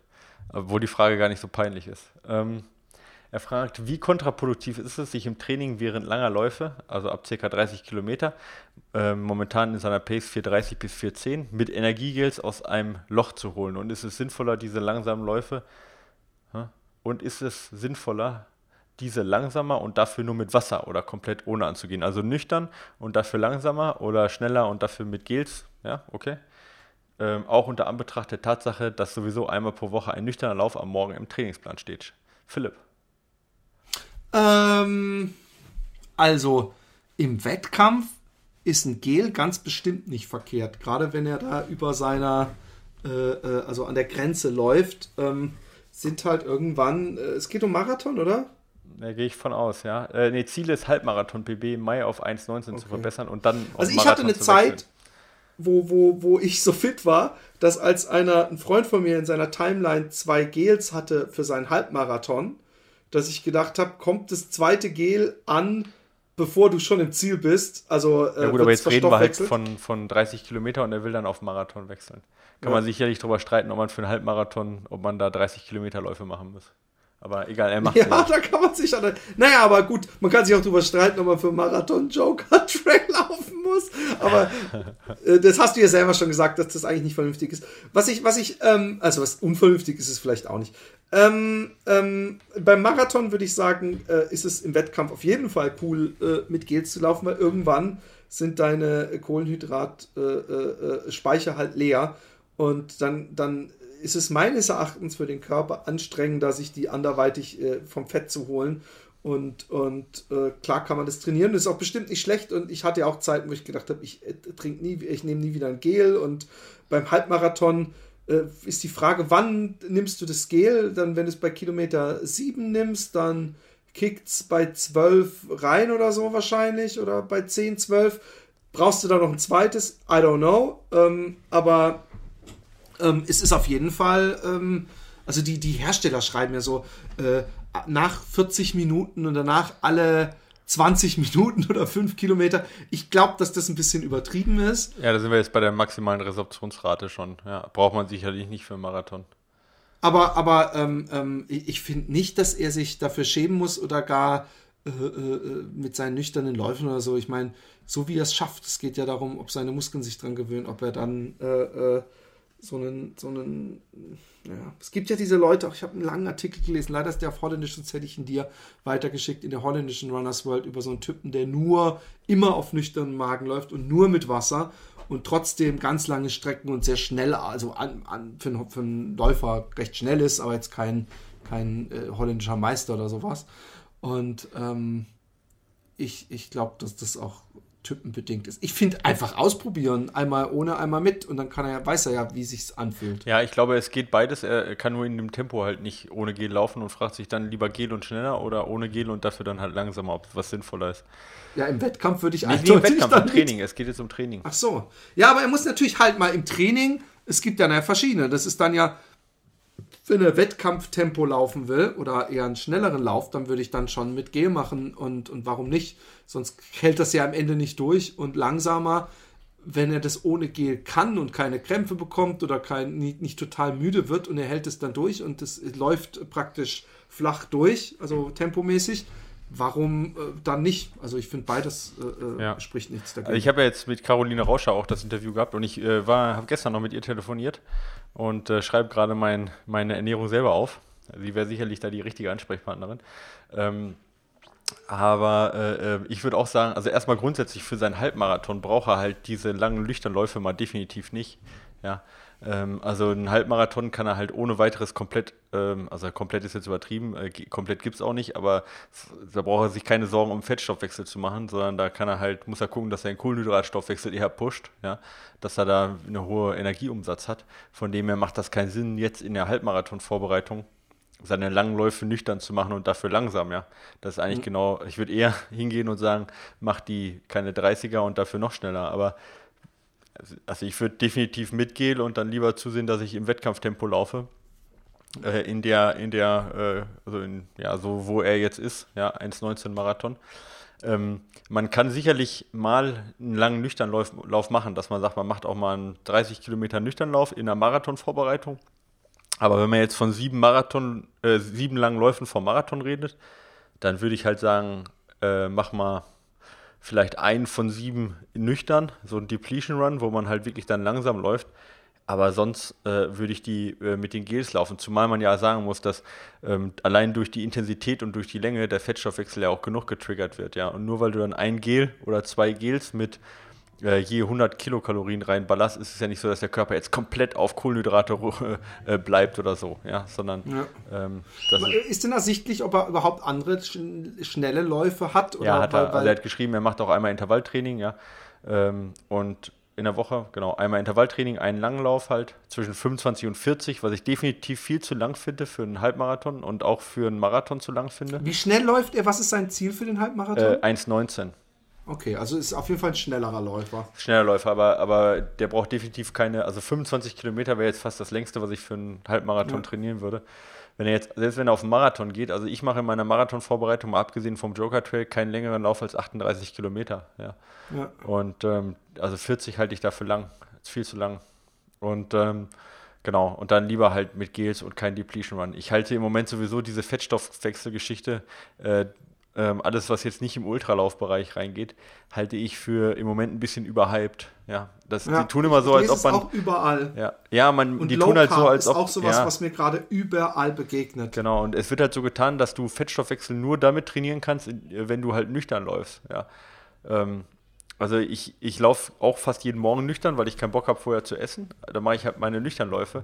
Obwohl die Frage gar nicht so peinlich ist. Ähm, er fragt, wie kontraproduktiv ist es, sich im Training während langer Läufe, also ab ca. 30 Kilometer, äh, momentan in seiner Pace 430 bis 410, mit Energiegels aus einem Loch zu holen? Und ist es sinnvoller, diese langsamen Läufe, hä? und ist es sinnvoller, diese langsamer und dafür nur mit Wasser oder komplett ohne anzugehen? Also nüchtern und dafür langsamer oder schneller und dafür mit Gels? Ja, okay. Ähm, auch unter Anbetracht der Tatsache, dass sowieso einmal pro Woche ein nüchterner Lauf am Morgen im Trainingsplan steht. Philipp. Ähm, also im Wettkampf ist ein Gel ganz bestimmt nicht verkehrt. Gerade wenn er da über seiner, äh, äh, also an der Grenze läuft, ähm, sind halt irgendwann, äh, es geht um Marathon, oder? Da gehe ich von aus, ja. Äh, nee, Ziel ist Halbmarathon PB im Mai auf 1,19 okay. zu verbessern und dann. Also ich hatte eine Zeit, wo, wo, wo ich so fit war, dass als einer, ein Freund von mir in seiner Timeline zwei Gels hatte für seinen Halbmarathon, dass ich gedacht habe, kommt das zweite Gel an bevor du schon im Ziel bist. Also, äh, ja gut, aber jetzt reden wir halt von, von 30 Kilometer und er will dann auf Marathon wechseln. Kann ja. man sicherlich darüber streiten, ob man für einen Halbmarathon, ob man da 30 Kilometerläufe machen muss. Aber egal, er macht Ja, ja. da kann man sich auch. Naja, aber gut, man kann sich auch darüber streiten, ob man für Marathon Joker Trail laufen muss. Aber äh, das hast du ja selber schon gesagt, dass das eigentlich nicht vernünftig ist. Was ich, was ich, ähm, also was unvernünftig ist, ist es vielleicht auch nicht. Ähm, ähm, beim Marathon würde ich sagen, äh, ist es im Wettkampf auf jeden Fall cool, äh, mit Gels zu laufen, weil irgendwann sind deine Kohlenhydratspeicher äh, äh, halt leer. Und dann, dann ist es meines Erachtens für den Körper anstrengender, sich die anderweitig äh, vom Fett zu holen. Und, und äh, klar kann man das trainieren. Das ist auch bestimmt nicht schlecht. Und ich hatte ja auch Zeiten, wo ich gedacht habe, ich äh, trinke nie, ich nehme nie wieder ein Gel. Und beim Halbmarathon äh, ist die Frage, wann nimmst du das Gel? Dann, wenn du es bei Kilometer 7 nimmst, dann kickt es bei 12 rein oder so wahrscheinlich. Oder bei 10, 12. Brauchst du da noch ein zweites? I don't know. Ähm, aber ähm, es ist auf jeden Fall, ähm, also die, die Hersteller schreiben ja so, äh, nach 40 Minuten und danach alle 20 Minuten oder 5 Kilometer. Ich glaube, dass das ein bisschen übertrieben ist. Ja, da sind wir jetzt bei der maximalen Resorptionsrate schon. Ja, braucht man sicherlich nicht für einen Marathon. Aber, aber ähm, ähm, ich finde nicht, dass er sich dafür schämen muss oder gar äh, äh, mit seinen nüchternen Läufen oder so. Ich meine, so wie er es schafft, es geht ja darum, ob seine Muskeln sich dran gewöhnen, ob er dann äh, äh so einen, so einen, ja, es gibt ja diese Leute, ich habe einen langen Artikel gelesen, leider ist der auf Holländisch, sonst hätte ich ihn dir weitergeschickt in der holländischen Runners World über so einen Typen, der nur immer auf nüchternen Magen läuft und nur mit Wasser und trotzdem ganz lange Strecken und sehr schnell, also an, an, für, einen, für einen Läufer recht schnell ist, aber jetzt kein, kein äh, holländischer Meister oder sowas. Und ähm, ich, ich glaube, dass das auch typenbedingt ist. Ich finde einfach ausprobieren, einmal ohne, einmal mit und dann kann er ja, weiß er ja, wie sich's anfühlt. Ja, ich glaube, es geht beides. Er kann nur in dem Tempo halt nicht ohne Gel laufen und fragt sich dann lieber Gel und schneller oder ohne Gel und dafür dann halt langsamer, ob was sinnvoller ist. Ja, im Wettkampf würde ich nicht, nicht im Wettkampf, im Training. Es geht jetzt um Training. Ach so. Ja, aber er muss natürlich halt mal im Training. Es gibt ja verschiedene. Das ist dann ja wenn er Wettkampftempo laufen will oder eher einen schnelleren Lauf, dann würde ich dann schon mit Gel machen und, und warum nicht? Sonst hält das ja am Ende nicht durch und langsamer, wenn er das ohne Gel kann und keine Krämpfe bekommt oder kein, nicht, nicht total müde wird und er hält es dann durch und es läuft praktisch flach durch, also tempomäßig, warum äh, dann nicht? Also ich finde beides äh, äh, ja. spricht nichts dagegen. Also ich habe ja jetzt mit Caroline Rauscher auch das Interview gehabt und ich äh, habe gestern noch mit ihr telefoniert und äh, schreibe gerade mein, meine Ernährung selber auf. Sie wäre sicherlich da die richtige Ansprechpartnerin. Ähm, aber äh, ich würde auch sagen, also erstmal grundsätzlich für seinen Halbmarathon braucht er halt diese langen Lüchternläufe mal definitiv nicht. Ja, also ein Halbmarathon kann er halt ohne weiteres komplett, ähm, also komplett ist jetzt übertrieben, äh, komplett gibt es auch nicht, aber da braucht er sich keine Sorgen um Fettstoffwechsel zu machen, sondern da kann er halt, muss er gucken, dass er den Kohlenhydratstoffwechsel eher pusht, ja, dass er da eine hohe Energieumsatz hat. Von dem her macht das keinen Sinn, jetzt in der Halbmarathon-Vorbereitung seine langen Läufe nüchtern zu machen und dafür langsam, ja. Das ist eigentlich mhm. genau, ich würde eher hingehen und sagen, mach die keine 30er und dafür noch schneller, aber also ich würde definitiv mitgehen und dann lieber zusehen, dass ich im Wettkampftempo laufe. Äh, in der, in der, äh, also in, ja, so wo er jetzt ist, ja, 1,19 Marathon. Ähm, man kann sicherlich mal einen langen Nüchternlauf Lauf machen, dass man sagt, man macht auch mal einen 30 Kilometer Nüchternlauf in der Marathonvorbereitung. Aber wenn man jetzt von sieben Marathon, äh, sieben langen Läufen vom Marathon redet, dann würde ich halt sagen, äh, mach mal vielleicht einen von sieben nüchtern, so ein Depletion Run, wo man halt wirklich dann langsam läuft. Aber sonst äh, würde ich die äh, mit den Gels laufen, zumal man ja sagen muss, dass ähm, allein durch die Intensität und durch die Länge der Fettstoffwechsel ja auch genug getriggert wird. Ja? Und nur weil du dann ein Gel oder zwei Gels mit äh, je 100 Kilokalorien reinballerst, ist es ja nicht so, dass der Körper jetzt komplett auf Kohlenhydrate äh, bleibt oder so, ja, sondern ja. Ähm, ist, ist, denn ersichtlich, ob er überhaupt andere schn schnelle Läufe hat? Oder ja, hat er, weil, also er hat geschrieben, er macht auch einmal Intervalltraining, ja, ähm, und in der Woche, genau, einmal Intervalltraining, einen langen Lauf halt, zwischen 25 und 40, was ich definitiv viel zu lang finde für einen Halbmarathon und auch für einen Marathon zu lang finde. Wie schnell läuft er? Was ist sein Ziel für den Halbmarathon? Äh, 1,19. Okay, also ist auf jeden Fall ein schnellerer Läufer. Schneller Läufer, aber, aber der braucht definitiv keine, also 25 Kilometer wäre jetzt fast das längste, was ich für einen Halbmarathon ja. trainieren würde. Wenn er jetzt, selbst wenn er auf einen Marathon geht, also ich mache in meiner Marathonvorbereitung, mal abgesehen vom Joker Trail, keinen längeren Lauf als 38 Kilometer. Ja. ja. Und ähm, also 40 halte ich dafür lang. Das ist viel zu lang. Und ähm, genau, und dann lieber halt mit Gels und kein Depletion Run. Ich halte im Moment sowieso diese Fettstoffwechselgeschichte, äh, ähm, alles, was jetzt nicht im Ultralaufbereich reingeht, halte ich für im Moment ein bisschen überhyped. Ja, das, ja, die tun immer so, als ob man. auch überall. Ja, ja man, und die tun halt so, als ob. Das ist auch sowas, ja, was mir gerade überall begegnet. Genau, und es wird halt so getan, dass du Fettstoffwechsel nur damit trainieren kannst, wenn du halt nüchtern läufst. Ja. Ähm, also ich, ich laufe auch fast jeden Morgen nüchtern, weil ich keinen Bock habe, vorher zu essen. Da mache ich halt meine Nüchternläufe.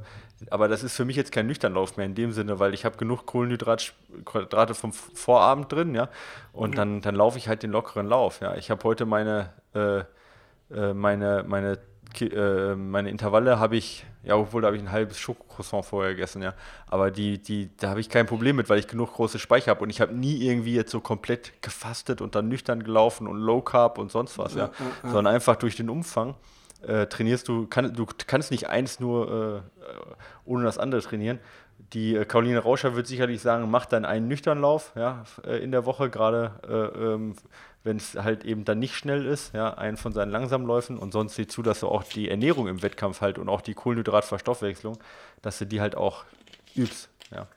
Aber das ist für mich jetzt kein Nüchternlauf mehr in dem Sinne, weil ich habe genug Kohlenhydrate vom Vorabend drin, ja. Und mhm. dann, dann laufe ich halt den lockeren Lauf, ja. Ich habe heute meine, äh, äh, meine, meine äh, meine Intervalle habe ich, ja, obwohl da habe ich ein halbes Schokocroissant vorher gegessen, ja. Aber die, die, da habe ich kein Problem mit, weil ich genug große Speicher habe und ich habe nie irgendwie jetzt so komplett gefastet und dann nüchtern gelaufen und Low Carb und sonst was, ja. ja, ja. Sondern einfach durch den Umfang äh, trainierst du, kann, du kannst nicht eins nur äh, ohne das andere trainieren. Die äh, Caroline Rauscher wird sicherlich sagen, mach dann einen Nüchternlauf ja, äh, in der Woche, gerade äh, ähm, wenn es halt eben dann nicht schnell ist, ja, einen von seinen Langsamläufen und sonst sieh zu, dass du auch die Ernährung im Wettkampf halt und auch die Kohlenhydratverstoffwechslung, dass du die halt auch übst, ja.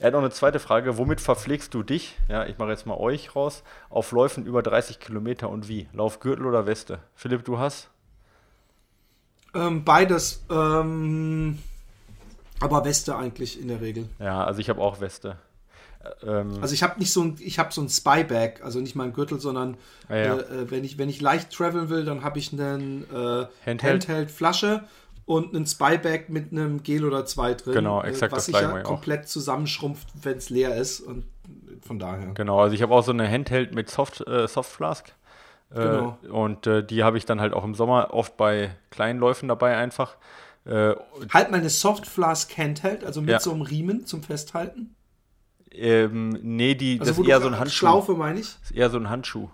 Er hat noch eine zweite Frage. Womit verpflegst du dich, ja, ich mache jetzt mal euch raus, auf Läufen über 30 Kilometer und wie? Laufgürtel oder Weste? Philipp, du hast? Ähm, beides. Ähm, aber Weste eigentlich in der Regel. Ja, also ich habe auch Weste. Ähm, also ich habe nicht so ein, ich habe so ein Spyback, also nicht mein Gürtel, sondern ah, ja. äh, äh, wenn ich wenn ich leicht traveln will, dann habe ich einen äh, Handheld. Handheld Flasche und einen Spyback mit einem Gel oder zwei drin. Genau, äh, exakt was das sich ja komplett auch. zusammenschrumpft, wenn es leer ist und von daher. Genau, also ich habe auch so eine Handheld mit Soft äh, Soft Flask. Äh, genau. Und die habe ich dann halt auch im Sommer oft bei kleinen Läufen dabei einfach. halt mal eine Soft Flask Handheld, also mit ja. so einem Riemen zum Festhalten. Ähm, nee, die, also, das ist eher so ein Handschuh. Schlaufe, meine ich? Das ist eher so ein Handschuh.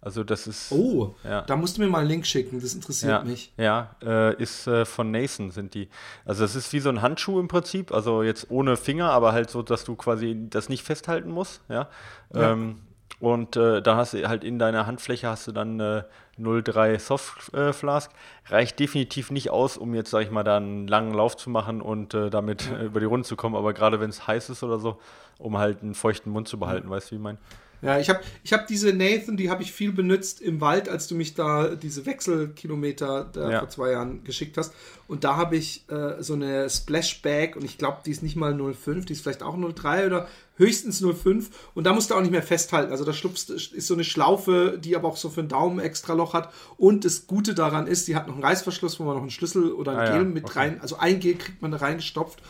Also das ist. Oh, ja. da musst du mir mal einen Link schicken, das interessiert ja, mich. Ja, äh, ist äh, von Nason sind die. Also das ist wie so ein Handschuh im Prinzip, also jetzt ohne Finger, aber halt so, dass du quasi das nicht festhalten musst, ja. ja. Ähm, und äh, da hast du halt in deiner Handfläche hast du dann äh, 0,3 Soft äh, Flask. Reicht definitiv nicht aus, um jetzt, sag ich mal, da einen langen Lauf zu machen und äh, damit ja. über die Runde zu kommen. Aber gerade wenn es heiß ist oder so, um halt einen feuchten Mund zu behalten, weißt du, wie ich meine? Ja, ich habe ich hab diese Nathan, die habe ich viel benutzt im Wald, als du mich da diese Wechselkilometer da ja. vor zwei Jahren geschickt hast. Und da habe ich äh, so eine Splashbag und ich glaube, die ist nicht mal 05, die ist vielleicht auch 03 oder höchstens 05. Und da musst du auch nicht mehr festhalten. Also da schlupfst, ist so eine Schlaufe, die aber auch so für einen Daumen extra Loch hat. Und das Gute daran ist, die hat noch einen Reißverschluss, wo man noch einen Schlüssel oder ein ah, Gel ja. mit okay. rein, also ein Gel kriegt man da reingestopft.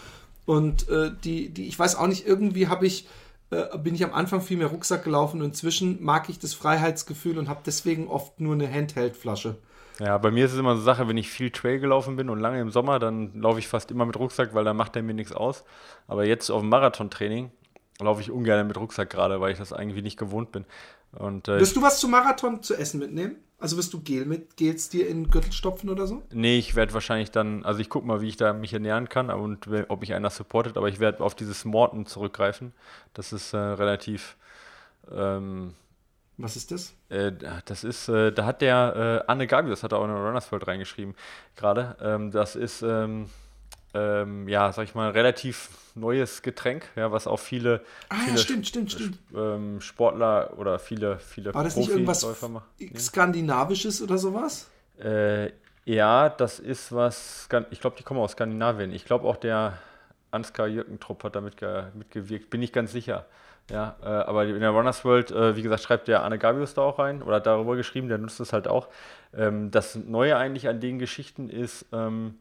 Und äh, die, die, ich weiß auch nicht, irgendwie habe ich, äh, bin ich am Anfang viel mehr Rucksack gelaufen und inzwischen mag ich das Freiheitsgefühl und habe deswegen oft nur eine Handheld-Flasche. Ja, bei mir ist es immer so eine Sache, wenn ich viel Trail gelaufen bin und lange im Sommer, dann laufe ich fast immer mit Rucksack, weil da macht der mir nichts aus. Aber jetzt auf dem Marathontraining laufe ich ungern mit Rucksack gerade, weil ich das irgendwie nicht gewohnt bin. Und, äh, Wirst du was zum Marathon zu essen mitnehmen? Also wirst du Gel mit Gels dir in den Gürtel stopfen oder so? Nee, ich werde wahrscheinlich dann, also ich gucke mal, wie ich da mich ernähren kann und ob mich einer supportet, aber ich werde auf dieses Morten zurückgreifen. Das ist äh, relativ. Ähm, Was ist das? Äh, das ist, äh, da hat der äh, Anne Gabius, hat er auch in Runners World reingeschrieben gerade. Ähm, das ist. Ähm, ähm, ja, sag ich mal, relativ neues Getränk, ja, was auch viele, ah, viele ja, stimmt, stimmt, stimmt. Ähm, Sportler oder viele, viele War das nicht irgendwas Skandinavisches oder sowas? Äh, ja, das ist was, ich glaube, die kommen aus Skandinavien. Ich glaube auch der Ansgar Jürgentrupp hat da mitgewirkt, bin ich ganz sicher. Ja, äh, aber in der Runners World, äh, wie gesagt, schreibt der Anne Gabius da auch rein oder hat darüber geschrieben, der nutzt es halt auch. Ähm, das Neue eigentlich an den Geschichten ist, ähm,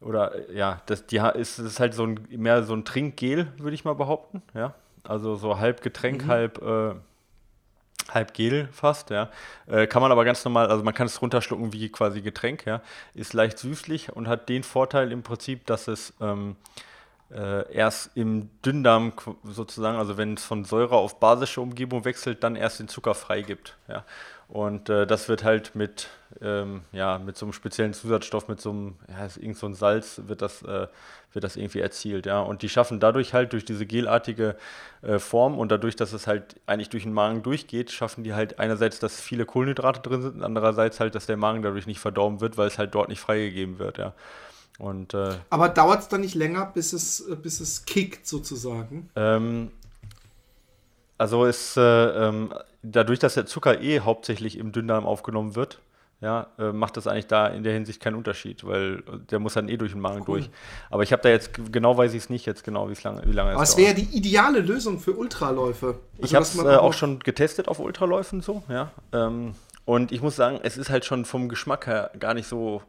oder äh, ja, das, die ist, ist halt so ein, mehr so ein Trinkgel, würde ich mal behaupten. Ja, also so halb Getränk, mhm. halb, äh, halb Gel fast. Ja, äh, kann man aber ganz normal, also man kann es runterschlucken wie quasi Getränk. Ja, ist leicht süßlich und hat den Vorteil im Prinzip, dass es ähm, äh, erst im Dünndarm sozusagen, also wenn es von Säure auf basische Umgebung wechselt, dann erst den Zucker freigibt. Ja. Und äh, das wird halt mit, ähm, ja, mit so einem speziellen Zusatzstoff, mit so einem, ja, irgend so ein Salz, wird das, äh, wird das irgendwie erzielt. Ja. Und die schaffen dadurch halt durch diese gelartige äh, Form und dadurch, dass es halt eigentlich durch den Magen durchgeht, schaffen die halt einerseits, dass viele Kohlenhydrate drin sind andererseits halt, dass der Magen dadurch nicht verdorben wird, weil es halt dort nicht freigegeben wird. Ja. Und, äh, Aber dauert es dann nicht länger, bis es, äh, bis es kickt sozusagen? Ähm, also ist äh, ähm, dadurch, dass der Zucker eh hauptsächlich im Dünndarm aufgenommen wird, ja, äh, macht das eigentlich da in der Hinsicht keinen Unterschied, weil der muss dann eh durch den Magen cool. durch. Aber ich habe da jetzt, genau weiß ich es nicht jetzt genau, wie lange, wie lange Aber es wäre die ideale Lösung für Ultraläufe. Also, ich habe es äh, auch schon getestet auf Ultraläufen so, ja. Ähm, und ich muss sagen, es ist halt schon vom Geschmack her gar nicht so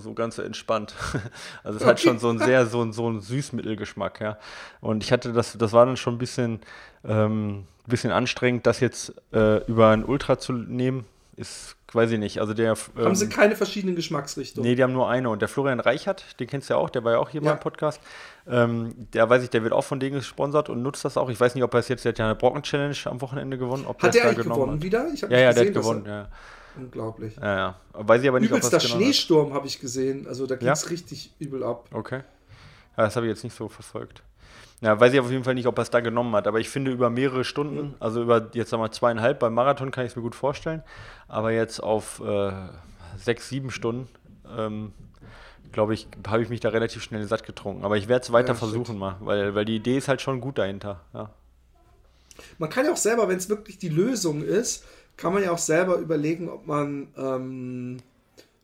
so ganz entspannt. Also es hat schon so einen sehr, so, ein, so einen Süßmittelgeschmack, ja. Und ich hatte das, das war dann schon ein bisschen, ähm, bisschen anstrengend, das jetzt äh, über ein Ultra zu nehmen. Ist, weiß ich nicht. Also der. Ähm, haben sie keine verschiedenen Geschmacksrichtungen? Nee, die haben nur eine. Und der Florian Reichert, den kennst du ja auch, der war ja auch hier ja. beim Podcast. Ähm, der weiß ich, der wird auch von denen gesponsert und nutzt das auch. Ich weiß nicht, ob er es jetzt, der hat ja eine Brocken-Challenge am Wochenende gewonnen. Ob hat der eigentlich gewonnen hat. wieder? Ich ja, ja, gesehen, der hat gewonnen, ja. Unglaublich. Ja, ja. Weiß ich aber nicht, Übelster genau Schneesturm habe ich gesehen. Also da ging es ja? richtig übel ab. Okay. Ja, das habe ich jetzt nicht so verfolgt. Ja, weiß ich auf jeden Fall nicht, ob er es da genommen hat. Aber ich finde, über mehrere Stunden, also über jetzt sagen wir zweieinhalb beim Marathon kann ich es mir gut vorstellen. Aber jetzt auf äh, sechs, sieben Stunden, ähm, glaube ich, habe ich mich da relativ schnell satt getrunken. Aber ich werde es weiter ja, versuchen mal, weil, weil die Idee ist halt schon gut dahinter. Ja. Man kann ja auch selber, wenn es wirklich die Lösung ist, kann man ja auch selber überlegen, ob man ähm,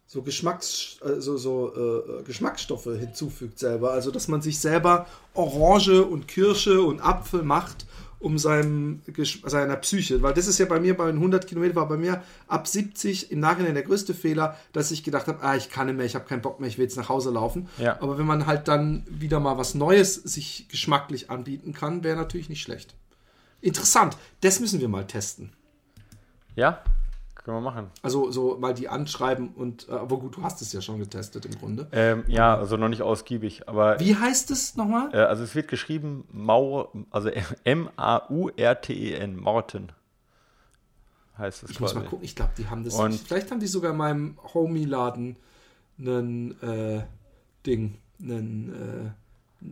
so, Geschmacks, also so äh, Geschmacksstoffe hinzufügt selber. Also dass man sich selber Orange und Kirsche und Apfel macht, um seinem, seiner Psyche. Weil das ist ja bei mir, bei den 100 Kilometern war bei mir ab 70 im Nachhinein der größte Fehler, dass ich gedacht habe, ah, ich kann nicht mehr, ich habe keinen Bock mehr, ich will jetzt nach Hause laufen. Ja. Aber wenn man halt dann wieder mal was Neues sich geschmacklich anbieten kann, wäre natürlich nicht schlecht. Interessant, das müssen wir mal testen. Ja, können wir machen. Also so mal die anschreiben und, äh, aber gut, du hast es ja schon getestet im Grunde. Ähm, ja, also noch nicht ausgiebig, aber. Wie heißt es nochmal? Äh, also es wird geschrieben Mau, also M-A-U-R-T-E-N, Morten. Heißt es Ich quasi. muss mal gucken, ich glaube, die haben das. Und vielleicht haben die sogar in meinem Homie-Laden einen äh, Ding, einen äh,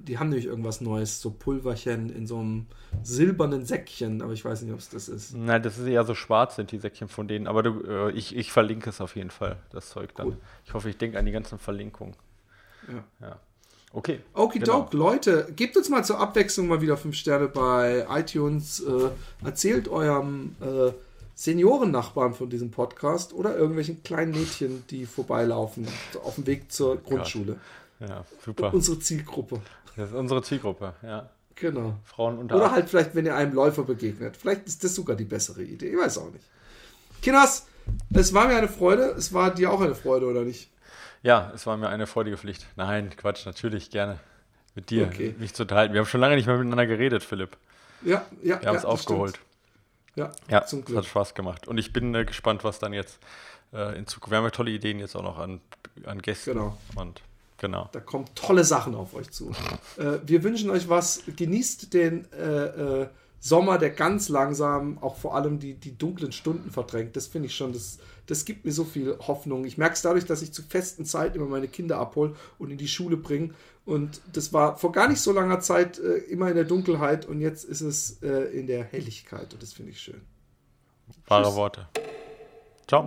die haben nämlich irgendwas Neues, so Pulverchen in so einem silbernen Säckchen, aber ich weiß nicht, ob es das ist. Nein, das ist eher so schwarz sind die Säckchen von denen, aber du, äh, ich, ich verlinke es auf jeden Fall, das Zeug dann. Cool. Ich hoffe, ich denke an die ganzen Verlinkungen. Ja. ja. Okay. Okidok, genau. Leute, gebt uns mal zur Abwechslung mal wieder 5 Sterne bei iTunes. Äh, erzählt eurem äh, Seniorennachbarn von diesem Podcast oder irgendwelchen kleinen Mädchen, die vorbeilaufen auf dem Weg zur Grundschule. Ja, super. Unsere Zielgruppe. Das ist unsere Zielgruppe, ja. Genau. Frauen unter Oder halt vielleicht, wenn ihr einem Läufer begegnet. Vielleicht ist das sogar die bessere Idee. Ich weiß auch nicht. Kinders, es war mir eine Freude. Es war dir auch eine Freude, oder nicht? Ja, es war mir eine freudige Pflicht. Nein, Quatsch, natürlich gerne. Mit dir, okay. mich zu unterhalten. Wir haben schon lange nicht mehr miteinander geredet, Philipp. Ja, ja. Wir haben es aufgeholt. Ja, ja zum Glück. hat Spaß gemacht. Und ich bin äh, gespannt, was dann jetzt äh, in Zukunft. Wir haben ja tolle Ideen jetzt auch noch an, an Gästen. Genau. Und Genau. Da kommen tolle Sachen auf euch zu. äh, wir wünschen euch was. Genießt den äh, äh, Sommer, der ganz langsam auch vor allem die, die dunklen Stunden verdrängt. Das finde ich schon, das, das gibt mir so viel Hoffnung. Ich merke es dadurch, dass ich zu festen Zeiten immer meine Kinder abhole und in die Schule bringe. Und das war vor gar nicht so langer Zeit äh, immer in der Dunkelheit und jetzt ist es äh, in der Helligkeit und das finde ich schön. Wahre Worte. Ciao.